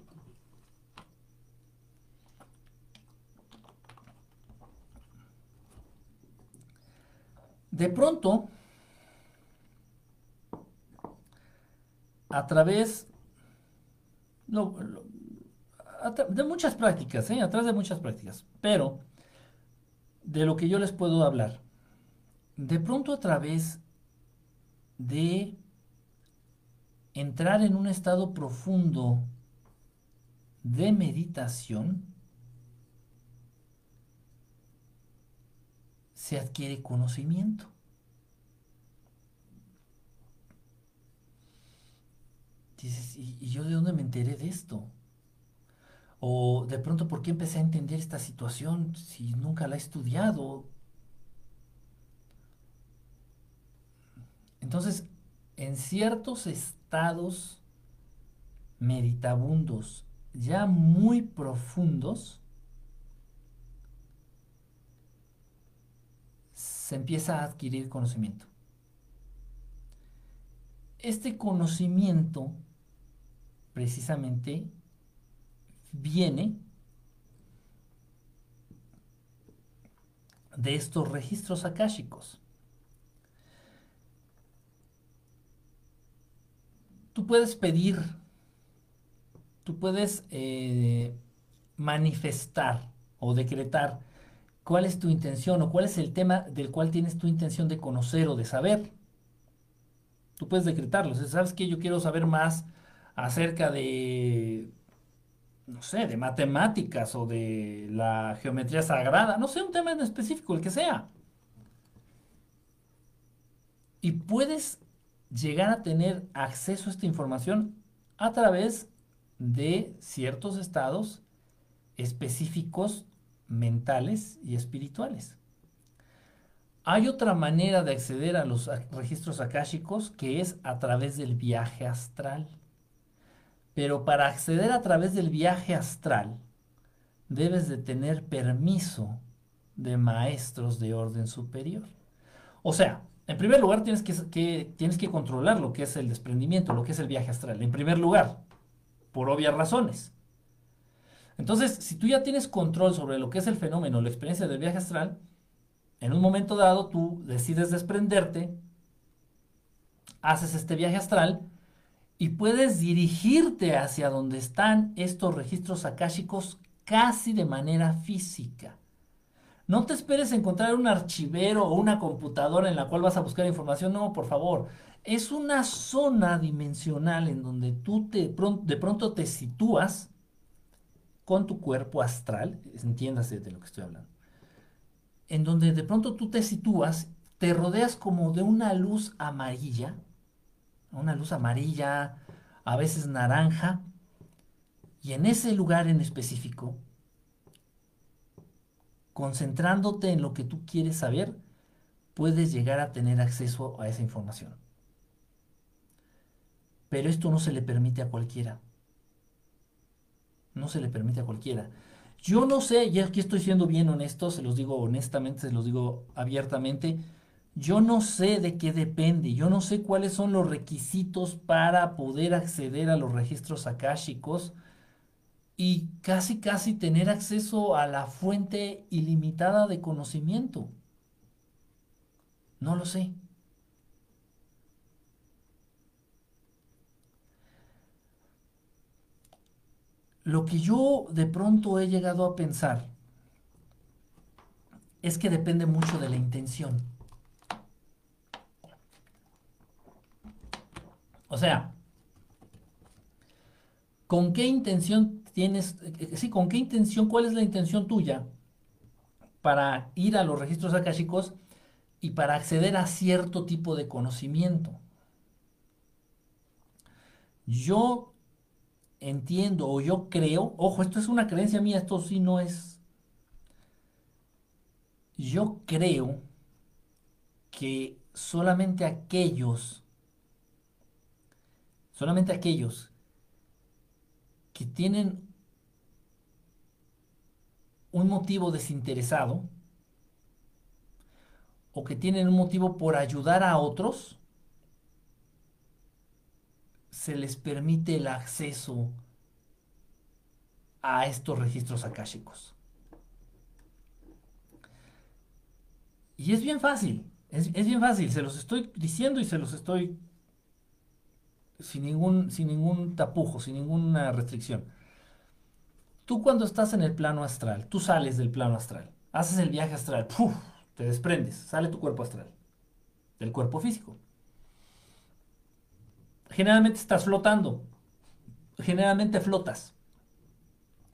[SPEAKER 1] De pronto, a través de muchas prácticas, ¿eh? a través de muchas prácticas, pero de lo que yo les puedo hablar, de pronto a través de entrar en un estado profundo de meditación, se adquiere conocimiento. Dices, ¿y, yo de dónde me enteré de esto? O de pronto, ¿por qué empecé a entender esta situación si nunca la he estudiado? Entonces, en ciertos estados meditabundos ya muy profundos, se empieza a adquirir conocimiento. Este conocimiento precisamente viene de estos registros akáshicos. tú puedes pedir, tú puedes eh, manifestar o decretar cuál es tu intención o cuál es el tema del cual tienes tu intención de conocer o de saber. Tú puedes decretarlo. ¿Sabes que Yo quiero saber más acerca de, no sé, de matemáticas o de la geometría sagrada. No sé, un tema en específico, el que sea. Y puedes llegar a tener acceso a esta información a través de ciertos estados específicos mentales y espirituales. Hay otra manera de acceder a los registros akáshicos que es a través del viaje astral. Pero para acceder a través del viaje astral, debes de tener permiso de maestros de orden superior. O sea, en primer lugar, tienes que, tienes que controlar lo que es el desprendimiento, lo que es el viaje astral. En primer lugar, por obvias razones. Entonces, si tú ya tienes control sobre lo que es el fenómeno, la experiencia del viaje astral, en un momento dado tú decides desprenderte, haces este viaje astral y puedes dirigirte hacia donde están estos registros akáshicos casi de manera física. No te esperes encontrar un archivero o una computadora en la cual vas a buscar información. No, por favor. Es una zona dimensional en donde tú te, de pronto te sitúas con tu cuerpo astral, entiéndase de lo que estoy hablando, en donde de pronto tú te sitúas, te rodeas como de una luz amarilla, una luz amarilla, a veces naranja, y en ese lugar en específico concentrándote en lo que tú quieres saber, puedes llegar a tener acceso a esa información. Pero esto no se le permite a cualquiera. No se le permite a cualquiera. Yo no sé, y aquí estoy siendo bien honesto, se los digo honestamente, se los digo abiertamente, yo no sé de qué depende, yo no sé cuáles son los requisitos para poder acceder a los registros akáshicos y casi casi tener acceso a la fuente ilimitada de conocimiento. No lo sé. Lo que yo de pronto he llegado a pensar es que depende mucho de la intención. O sea, ¿con qué intención tienes, eh, sí, con qué intención, cuál es la intención tuya para ir a los registros akáshicos y para acceder a cierto tipo de conocimiento. Yo entiendo o yo creo, ojo, esto es una creencia mía, esto sí no es. Yo creo que solamente aquellos, solamente aquellos que tienen un motivo desinteresado o que tienen un motivo por ayudar a otros, se les permite el acceso a estos registros akáshicos. Y es bien fácil, es, bien fácil, se los estoy diciendo y se los estoy sin ningún, sin ningún tapujo, sin ninguna restricción. Tú cuando estás en el plano astral, tú sales del plano astral, haces el viaje astral, te desprendes, sale tu cuerpo astral, del cuerpo físico. Generalmente estás flotando, generalmente flotas.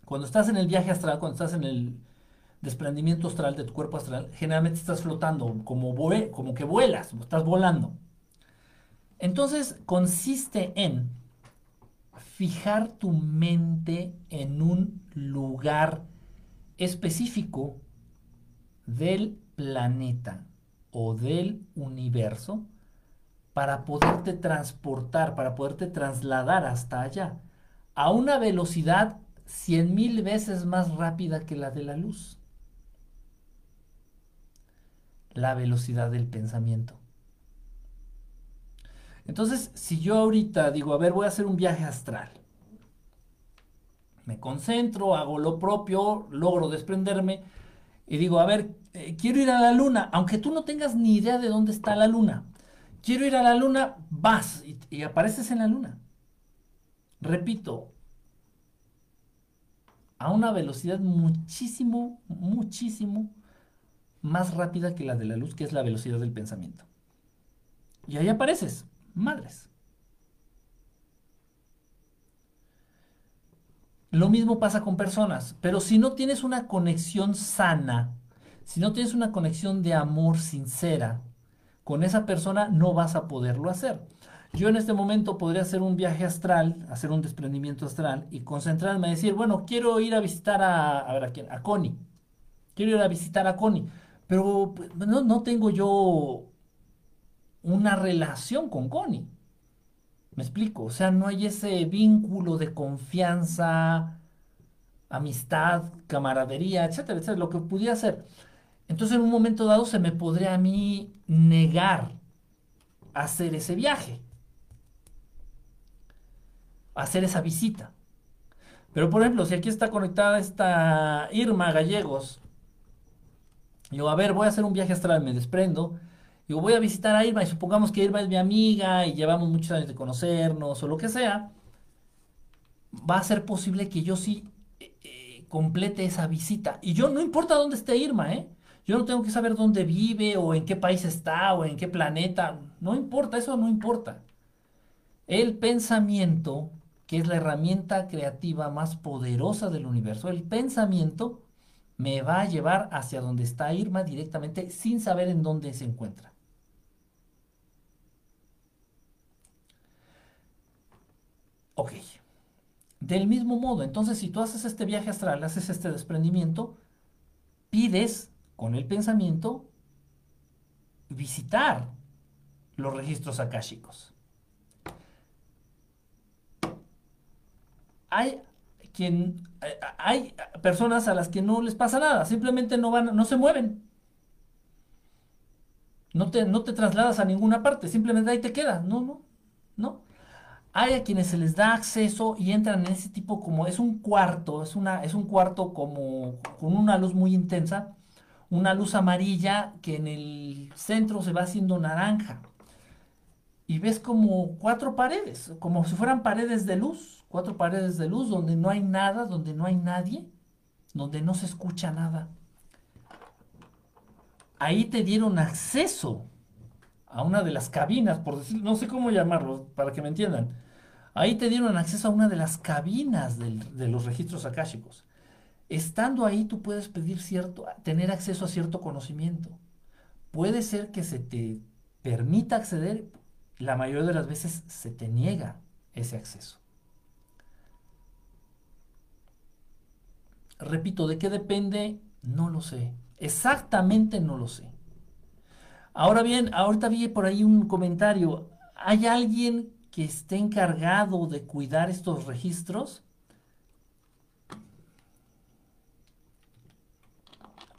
[SPEAKER 1] Cuando estás en el viaje astral, cuando estás en el desprendimiento astral de tu cuerpo astral, generalmente estás flotando, como, como que vuelas, estás volando. Entonces consiste en fijar tu mente en un lugar específico del planeta o del universo para poderte transportar, para poderte trasladar hasta allá, a una velocidad cien mil veces más rápida que la de la luz la velocidad del pensamiento. Entonces, si yo ahorita digo, a ver, voy a hacer un viaje astral, me concentro, hago lo propio, logro desprenderme y digo, a ver, eh, quiero ir a la luna, aunque tú no tengas ni idea de dónde está la luna. Quiero ir a la luna, vas y, y apareces en la luna. Repito, a una velocidad muchísimo, muchísimo más rápida que la de la luz, que es la velocidad del pensamiento. Y ahí apareces, madres. Lo mismo pasa con personas, pero si no tienes una conexión sana, si no tienes una conexión de amor sincera con esa persona, no vas a poderlo hacer. Yo en este momento podría hacer un viaje astral, hacer un desprendimiento astral y concentrarme a decir, bueno, quiero ir a visitar a, a ver a quién, a Connie. Quiero ir a visitar a Connie. Pero pues, no, tengo yo una relación con Connie. Me explico, o sea, no hay ese vínculo de confianza, amistad, camaradería, etcétera, etcétera, lo que pudiera ser. Entonces, en un momento dado se me podría a mí negar hacer ese viaje, hacer esa visita. Pero, por ejemplo, si aquí está conectada esta Irma Gallegos, Digo, a ver, voy a hacer un viaje astral, me desprendo. Digo, voy a visitar a Irma y supongamos que Irma es mi amiga y llevamos muchos años de conocernos o lo que sea. Va a ser posible que yo sí eh, eh, complete esa visita. Y yo no importa dónde esté Irma, ¿eh? Yo no tengo que saber dónde vive o en qué país está o en qué planeta. No importa, eso no importa. El pensamiento, que es la herramienta creativa más poderosa del universo, el pensamiento me va a llevar hacia donde está Irma directamente sin saber en dónde se encuentra. Ok. Del mismo modo, entonces si tú haces este viaje astral, haces este desprendimiento, pides con el pensamiento visitar los registros akáshicos. Hay quien hay personas a las que no les pasa nada, simplemente no van, no se mueven. No te, no te trasladas a ninguna parte, simplemente ahí te quedas. No, no, no. Hay a quienes se les da acceso y entran en ese tipo como es un cuarto, es, una, es un cuarto como con una luz muy intensa, una luz amarilla que en el centro se va haciendo naranja. Y ves como cuatro paredes, como si fueran paredes de luz cuatro paredes de luz donde no hay nada, donde no hay nadie, donde no se escucha nada. Ahí te dieron acceso a una de las cabinas, por decir, no sé cómo llamarlo, para que me entiendan. Ahí te dieron acceso a una de las cabinas de los registros akáshicos. Estando ahí tú puedes pedir cierto, tener acceso a cierto conocimiento. Puede ser que se te permita acceder, la mayoría de las veces se te niega ese acceso. Repito, ¿de qué depende? No lo sé. Exactamente no lo sé. Ahora bien, ahorita vi por ahí un comentario. ¿Hay alguien que esté encargado de cuidar estos registros?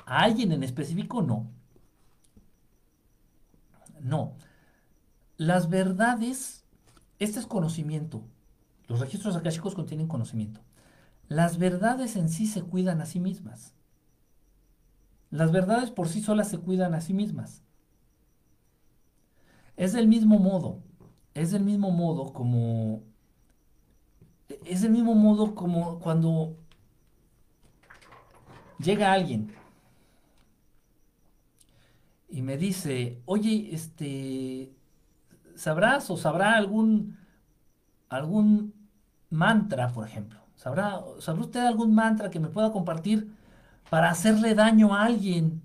[SPEAKER 1] ¿A alguien en específico? No. No. Las verdades este es conocimiento. Los registros akáshicos contienen conocimiento. Las verdades en sí se cuidan a sí mismas. Las verdades por sí solas se cuidan a sí mismas. Es del mismo modo, es del mismo modo como es del mismo modo como cuando llega alguien y me dice, oye, este, ¿sabrás o sabrá algún, algún mantra, por ejemplo? ¿Sabrá, ¿Sabrá usted algún mantra que me pueda compartir para hacerle daño a alguien?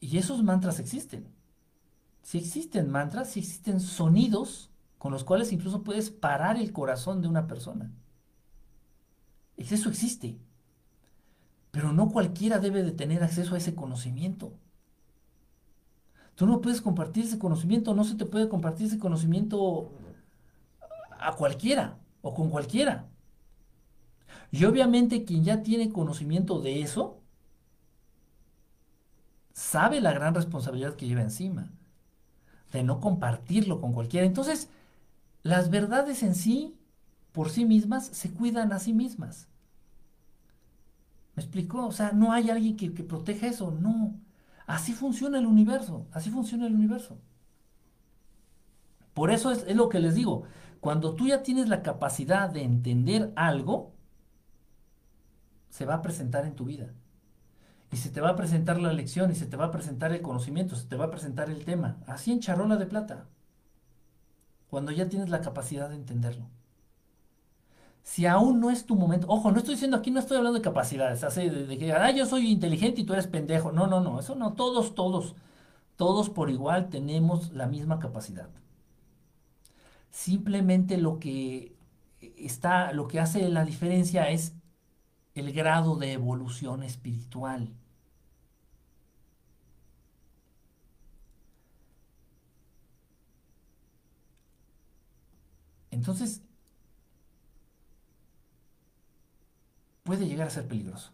[SPEAKER 1] Y esos mantras existen. Si existen mantras, si existen sonidos con los cuales incluso puedes parar el corazón de una persona. Eso existe. Pero no cualquiera debe de tener acceso a ese conocimiento. Tú no puedes compartir ese conocimiento, no se te puede compartir ese conocimiento a cualquiera o con cualquiera. Y obviamente quien ya tiene conocimiento de eso, sabe la gran responsabilidad que lleva encima, de no compartirlo con cualquiera. Entonces, las verdades en sí, por sí mismas, se cuidan a sí mismas. ¿Me explicó? O sea, no hay alguien que, proteja eso, no. Así funciona el universo, así funciona el universo. Por eso es, lo que les digo, cuando tú ya tienes la capacidad de entender algo, se va a presentar en tu vida. Y se te va a presentar la lección, y se te va a presentar el conocimiento, se te va a presentar el tema. Así en charola de plata. Cuando ya tienes la capacidad de entenderlo si aún no es tu momento, ojo, no estoy diciendo aquí, no estoy hablando de capacidades, así de, que, ah, yo soy inteligente y tú eres pendejo. No, no, no, eso no, todos, todos, todos por igual tenemos la misma capacidad. Simplemente lo que está, lo que hace la diferencia es el grado de evolución espiritual. Entonces, puede llegar a ser peligroso.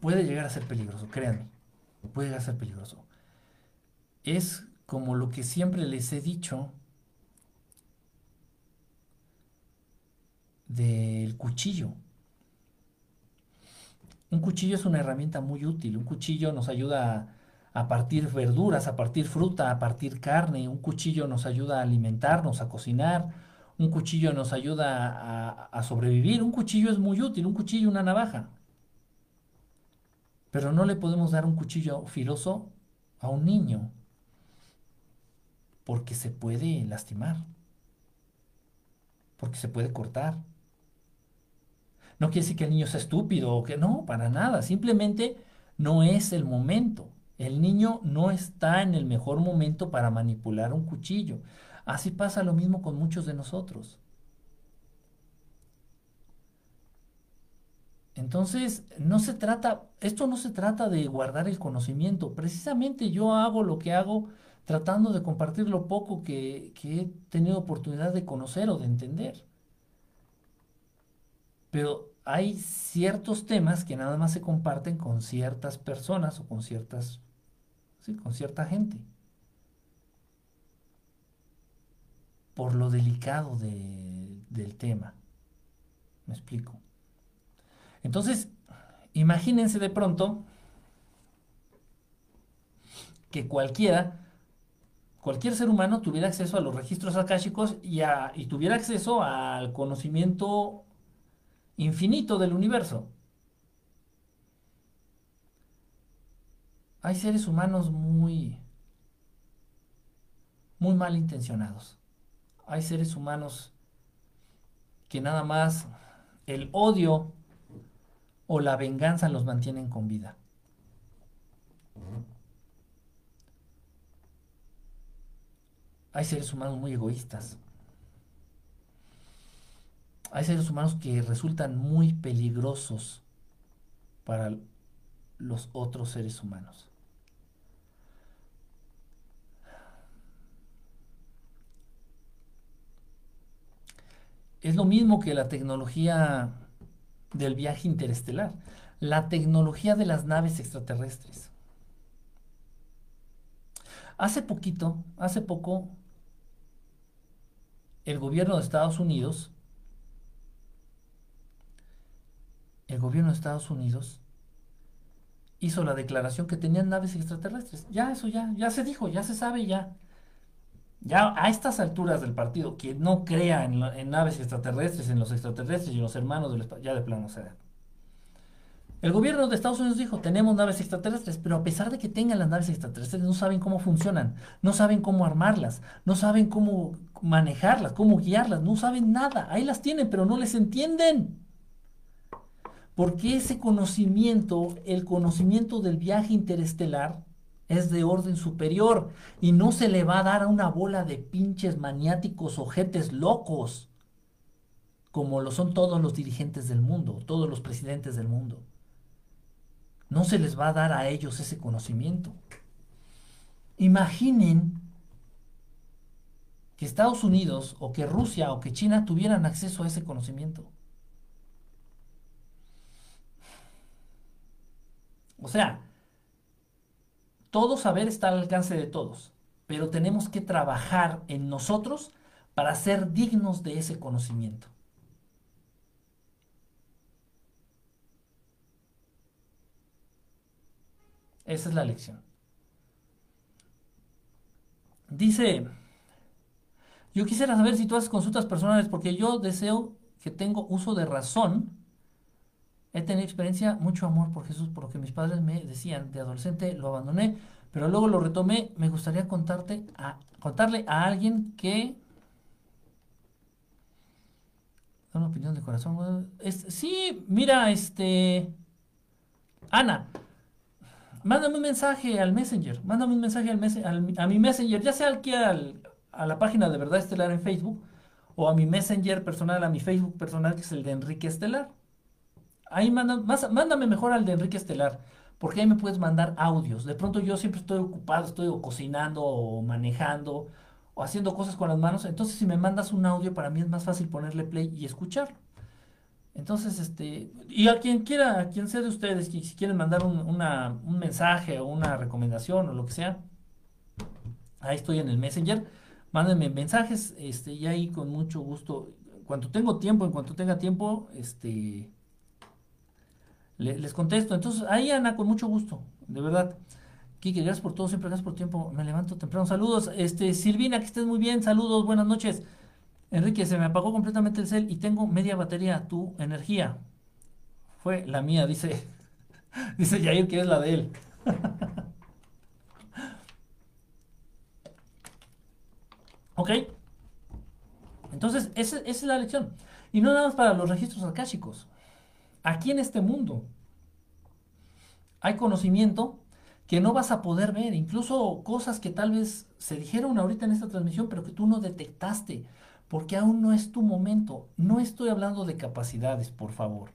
[SPEAKER 1] Puede llegar a ser peligroso, créanme. Puede llegar a ser peligroso. Es como lo que siempre les he dicho del cuchillo. Un cuchillo es una herramienta muy útil. Un cuchillo nos ayuda a, partir verduras, a partir fruta, a partir carne. Un cuchillo nos ayuda a alimentarnos, a cocinar un cuchillo nos ayuda a, sobrevivir, un cuchillo es muy útil, un cuchillo, una navaja. Pero no le podemos dar un cuchillo filoso a un niño, porque se puede lastimar, porque se puede cortar. No quiere decir que el niño sea estúpido o que no, para nada, simplemente no es el momento. El niño no está en el mejor momento para manipular un cuchillo. Así pasa lo mismo con muchos de nosotros. Entonces, no se trata, esto no se trata de guardar el conocimiento. Precisamente yo hago lo que hago tratando de compartir lo poco que, que he tenido oportunidad de conocer o de entender. Pero hay ciertos temas que nada más se comparten con ciertas personas o con ciertas, sí, con cierta gente. por lo delicado del tema. ¿Me explico? Entonces, imagínense de pronto que cualquiera, cualquier ser humano tuviera acceso a los registros akáshicos y tuviera acceso al conocimiento infinito del universo. Hay seres humanos muy, muy mal intencionados hay seres humanos que nada más el odio o la venganza los mantienen con vida. Hay seres humanos muy egoístas. Hay seres humanos que resultan muy peligrosos para los otros seres humanos. Es lo mismo que la tecnología del viaje interestelar, la tecnología de las naves extraterrestres. Hace poquito, hace poco, el gobierno de Estados Unidos, el gobierno de Estados Unidos hizo la declaración que tenían naves extraterrestres. Ya eso ya, ya se dijo, ya se sabe, ya. Ya a estas alturas del partido, que no crea en, naves extraterrestres, en los extraterrestres y en los hermanos del ya de plano, o sea, el gobierno de Estados Unidos dijo, tenemos naves extraterrestres, pero a pesar de que tengan las naves extraterrestres, no saben cómo funcionan, no saben cómo armarlas, no saben cómo manejarlas, cómo guiarlas, no saben nada. Ahí las tienen, pero no les entienden. Porque ese conocimiento, el conocimiento del viaje interestelar, es de orden superior y no se le va a dar a una bola de pinches maniáticos ojetes locos, como lo son todos los dirigentes del mundo, todos los presidentes del mundo. No se les va a dar a ellos ese conocimiento. Imaginen que Estados Unidos o que Rusia o que China tuvieran acceso a ese conocimiento. O sea, todo saber está al alcance de todos, pero tenemos que trabajar en nosotros para ser dignos de ese conocimiento. Esa es la lección. Dice, yo quisiera saber si tú haces consultas personales porque yo deseo que tengo uso de razón. He tenido experiencia, mucho amor por Jesús, por lo que mis padres me decían. De adolescente lo abandoné, pero luego lo retomé. Me gustaría contarte a, contarle a alguien que... Una opinión de corazón. sí, mira, este... Ana, mándame un mensaje al Messenger, mándame un mensaje al, a mi Messenger, ya sea aquí al, a la página de Verdad Estelar en Facebook o a mi Messenger personal, a mi Facebook personal que es el de Enrique Estelar. Ahí manda, mándame mejor al de Enrique Estelar, porque ahí me puedes mandar audios. De pronto yo siempre estoy ocupado, estoy cocinando o manejando o haciendo cosas con las manos. Entonces si me mandas un audio, para mí es más fácil ponerle play y escucharlo. Entonces, este, y a quien quiera, a quien sea de ustedes, que si quieren mandar un, un mensaje o una recomendación o lo que sea, ahí estoy en el Messenger, mándenme mensajes, este, y ahí con mucho gusto, cuando tengo tiempo, en cuanto tenga tiempo, este, les contesto. Entonces, ahí Ana, con mucho gusto, de verdad. Kike, gracias por todo, siempre gracias por tiempo, me levanto temprano. Saludos, este, Silvina, que estés muy bien, saludos, buenas noches. Enrique, se me apagó completamente el cel y tengo media batería. Tu energía. Fue la mía, dice. Dice Jair que es la de él. ok. Entonces, esa, es la lección. Y no nada más para los registros akáshicos. Aquí en este mundo hay conocimiento que no vas a poder ver. Incluso cosas que tal vez se dijeron ahorita en esta transmisión, pero que tú no detectaste porque aún no es tu momento. No estoy hablando de capacidades, por favor.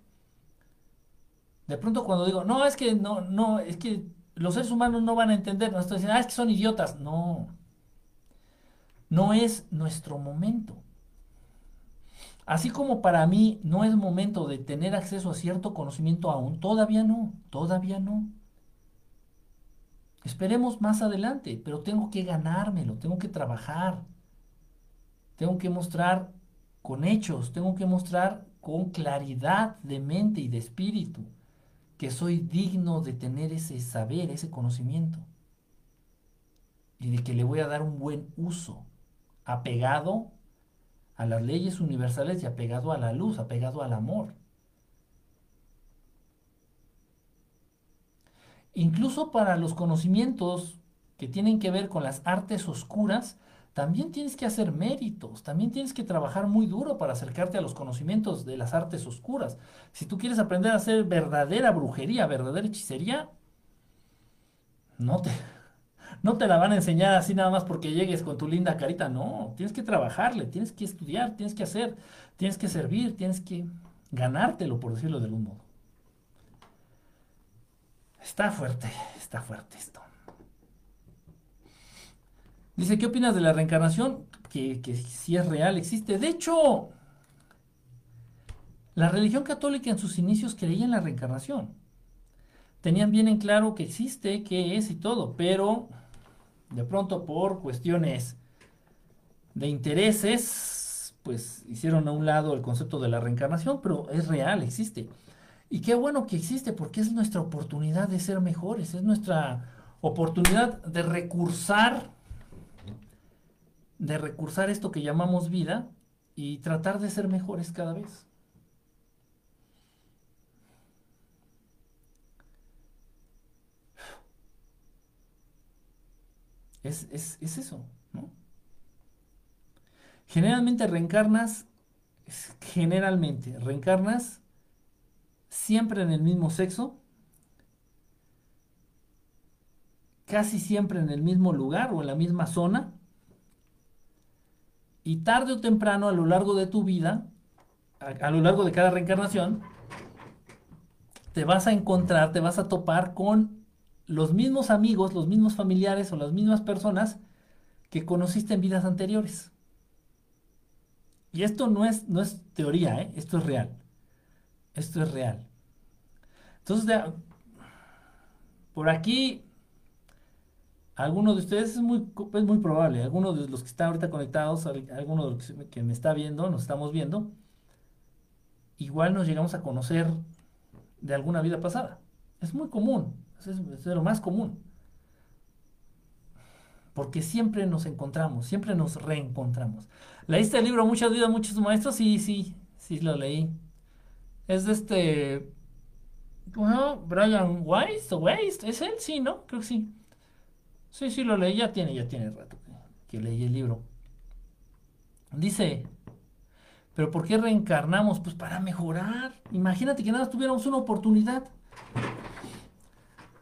[SPEAKER 1] De pronto cuando digo, no, es que no, no, es que los seres humanos no van a entender, no estoy diciendo, ah, es que son idiotas. No. No es nuestro momento. Así como para mí no es momento de tener acceso a cierto conocimiento aún, todavía no, todavía no. Esperemos más adelante, pero tengo que ganármelo, tengo que trabajar. Tengo que mostrar con hechos, tengo que mostrar con claridad de mente y de espíritu que soy digno de tener ese saber, ese conocimiento. Y de que le voy a dar un buen uso, apegado a las leyes universales y apegado a la luz, apegado al amor. Incluso para los conocimientos que tienen que ver con las artes oscuras, también tienes que hacer méritos, también tienes que trabajar muy duro para acercarte a los conocimientos de las artes oscuras. Si tú quieres aprender a hacer verdadera brujería, verdadera hechicería, no te, no te la van a enseñar así nada más porque llegues con tu linda carita, no, tienes que trabajarle, tienes que estudiar, tienes que hacer, tienes que servir, tienes que ganártelo, por decirlo de algún modo. Está fuerte, está fuerte esto. Dice, ¿qué opinas de la reencarnación? Que, si es real, existe. De hecho, la religión católica en sus inicios creía en la reencarnación. Tenían bien en claro que existe, que es y todo, pero De pronto por cuestiones de intereses, pues hicieron a un lado el concepto de la reencarnación, pero es real, existe. Y qué bueno que existe, porque es nuestra oportunidad de ser mejores, es nuestra oportunidad de recursar, de recursar esto que llamamos vida y tratar de ser mejores cada vez. Es, es eso, ¿no? Generalmente reencarnas, generalmente reencarnas siempre en el mismo sexo, casi siempre en el mismo lugar o en la misma zona, y tarde o temprano a lo largo de tu vida, a, lo largo de cada reencarnación, te vas a encontrar, te vas a topar con los mismos amigos, los mismos familiares o las mismas personas que conociste en vidas anteriores. Y esto no es, no es teoría, ¿eh? esto es real. Esto es real. Entonces, por aquí, algunos de ustedes es muy, es muy probable, algunos de los que están ahorita conectados, algunos de los que me está viendo, nos estamos viendo, igual nos llegamos a conocer de alguna vida pasada. Es muy común, es, de lo más común. Porque siempre nos encontramos, siempre nos reencontramos. ¿Leíste el libro Muchas vidas, muchos maestros? Sí, sí, sí lo leí. Es de este. ¿Cómo Brian Weiss Weiss, ¿es él? Sí, ¿no? Creo que sí. Sí, sí, lo leí, ya tiene, ya tiene rato que, leí el libro. Dice, pero ¿por qué reencarnamos? Pues para mejorar. Imagínate que nada tuviéramos una oportunidad.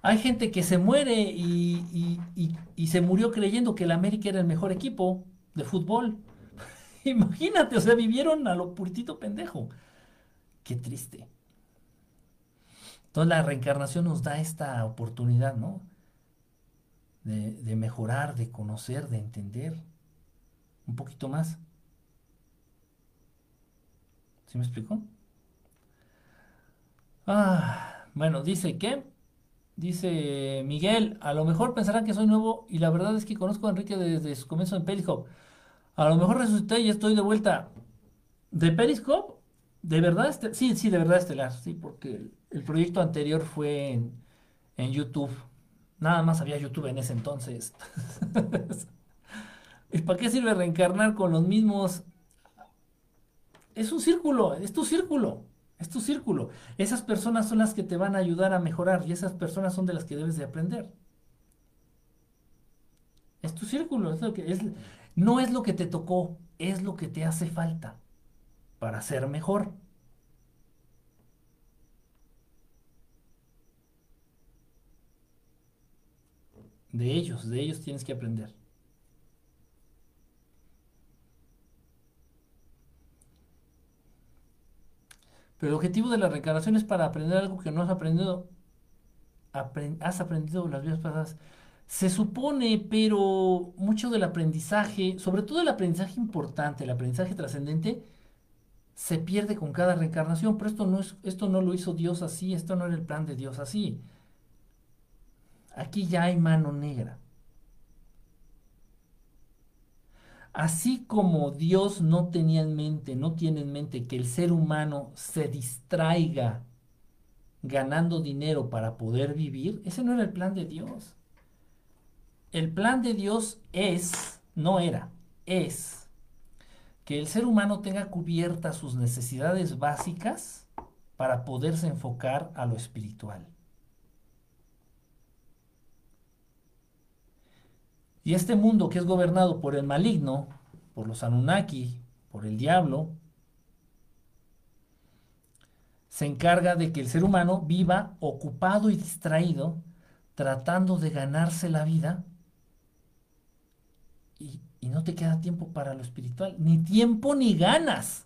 [SPEAKER 1] Hay gente que se muere y, se murió creyendo que el América era el mejor equipo de fútbol. Imagínate, o sea, vivieron a lo puritito pendejo. Qué triste. Entonces la reencarnación nos da esta oportunidad, ¿no? De, mejorar, de conocer, de entender un poquito más. ¿Sí me explico? Ah, bueno, dice que, dice Miguel, a lo mejor pensarán que soy nuevo y la verdad es que conozco a Enrique desde su comienzo en Periscope. A lo mejor resucité y estoy de vuelta. ¿De Periscope? ¿De verdad? Estelar? Sí, sí, de verdad estelar, sí, porque el, proyecto anterior fue en, YouTube. Nada más había YouTube en ese entonces. ¿Y para qué sirve reencarnar con los mismos? Es un círculo, es tu círculo, es tu círculo. Esas personas son las que te van a ayudar a mejorar y esas personas son de las que debes de aprender. Es tu círculo, es lo que es, no es lo que te tocó, es lo que te hace falta para ser mejor. De ellos, de ellos tienes que aprender. Pero el objetivo de la reencarnación es para aprender algo que no has aprendido. has aprendido las vidas pasadas. Se supone, pero mucho del aprendizaje, sobre todo el aprendizaje importante, el aprendizaje trascendente, se pierde con cada reencarnación, pero esto no, es, esto no lo hizo Dios así, esto no era el plan de Dios así. Aquí ya hay mano negra. Así como Dios no tenía en mente, no tiene en mente que el ser humano se distraiga ganando dinero para poder vivir, ese no era el plan de Dios. El plan de Dios es, no era, es que el ser humano tenga cubiertas sus necesidades básicas para poderse enfocar a lo espiritual. Y este mundo que es gobernado por el maligno, por los Anunnaki, por el diablo, se encarga de que el ser humano viva ocupado y distraído, tratando de ganarse la vida y, y no te queda tiempo para lo espiritual, ni tiempo ni ganas.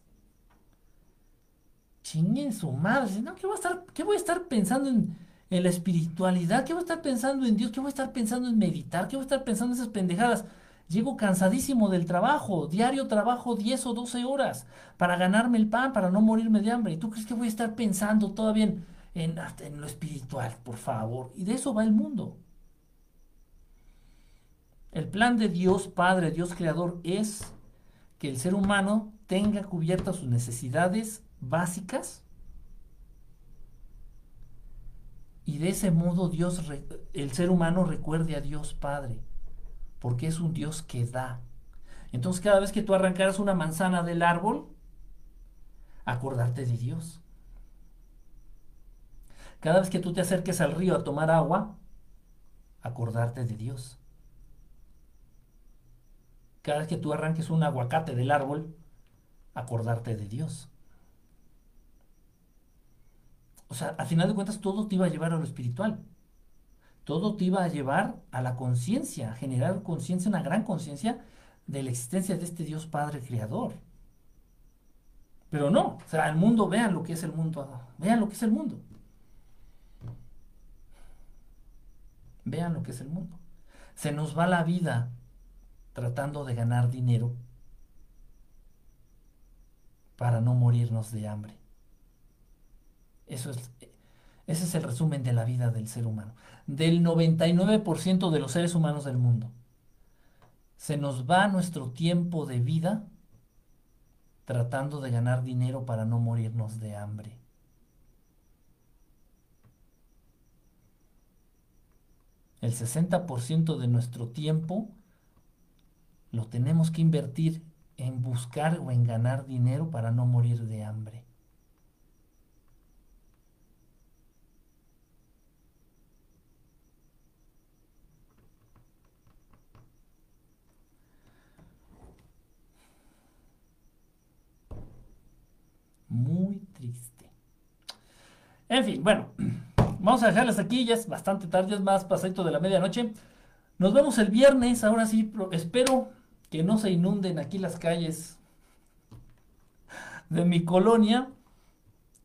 [SPEAKER 1] Chinguen su madre, no, ¿qué a estar, qué voy a estar pensando en, en la espiritualidad? ¿Qué voy a estar pensando en Dios? ¿Qué voy a estar pensando en meditar? ¿Qué voy a estar pensando en esas pendejadas? Llego cansadísimo del trabajo, diario trabajo 10 o 12 horas para ganarme el pan, para no morirme de hambre. ¿Y tú crees que voy a estar pensando todavía en, en, en lo espiritual, por favor? Y de eso va el mundo. El plan de Dios Padre, Dios Creador, es que el ser humano tenga cubiertas sus necesidades básicas y de ese modo Dios, el ser humano recuerde a Dios Padre, porque es un Dios que da. Entonces cada vez que tú arrancaras una manzana del árbol, acordarte de Dios. Cada vez que tú te acerques al río a tomar agua, acordarte de Dios. Cada vez que tú arranques un aguacate del árbol, acordarte de Dios. O sea, al final de cuentas todo te iba a llevar a lo espiritual. Todo te iba a llevar a la conciencia, a generar conciencia, una gran conciencia de la existencia de este Dios Padre Creador. Pero no, o sea, el mundo, vean lo que es el mundo, vean lo que es el mundo. Vean lo que es el mundo. Se nos va la vida tratando de ganar dinero para no morirnos de hambre. Eso es, ese es el resumen de la vida del ser humano. Del 99% de los seres humanos del mundo. Se nos va nuestro tiempo de vida tratando de ganar dinero para no morirnos de hambre. El 60% de nuestro tiempo lo tenemos que invertir en buscar o en ganar dinero para no morir de hambre. Muy triste. En fin, bueno, vamos a dejarles aquí, ya es bastante tarde, es más pasadito de la medianoche. Nos vemos el viernes, ahora sí, espero que no se inunden aquí las calles de mi colonia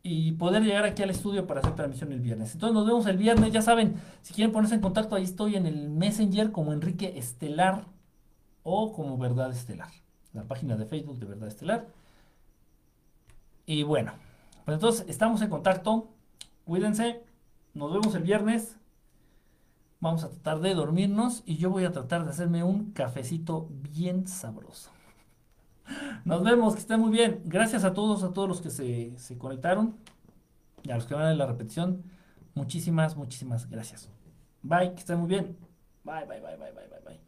[SPEAKER 1] y poder llegar aquí al estudio para hacer transmisión el viernes. Entonces nos vemos el viernes, ya saben, si quieren ponerse en contacto, ahí estoy en el Messenger como Enrique Estelar o como Verdad Estelar, la página de Facebook de Verdad Estelar. Y bueno, pues entonces estamos en contacto, cuídense, nos vemos el viernes. Vamos a tratar de dormirnos y yo voy a tratar de hacerme un cafecito bien sabroso. Nos vemos, que estén muy bien. Gracias a todos, a todos los que se, se conectaron y a los que van a la repetición. Muchísimas, muchísimas gracias. Bye, que estén muy bien. Bye, bye, bye, bye, bye, bye, bye.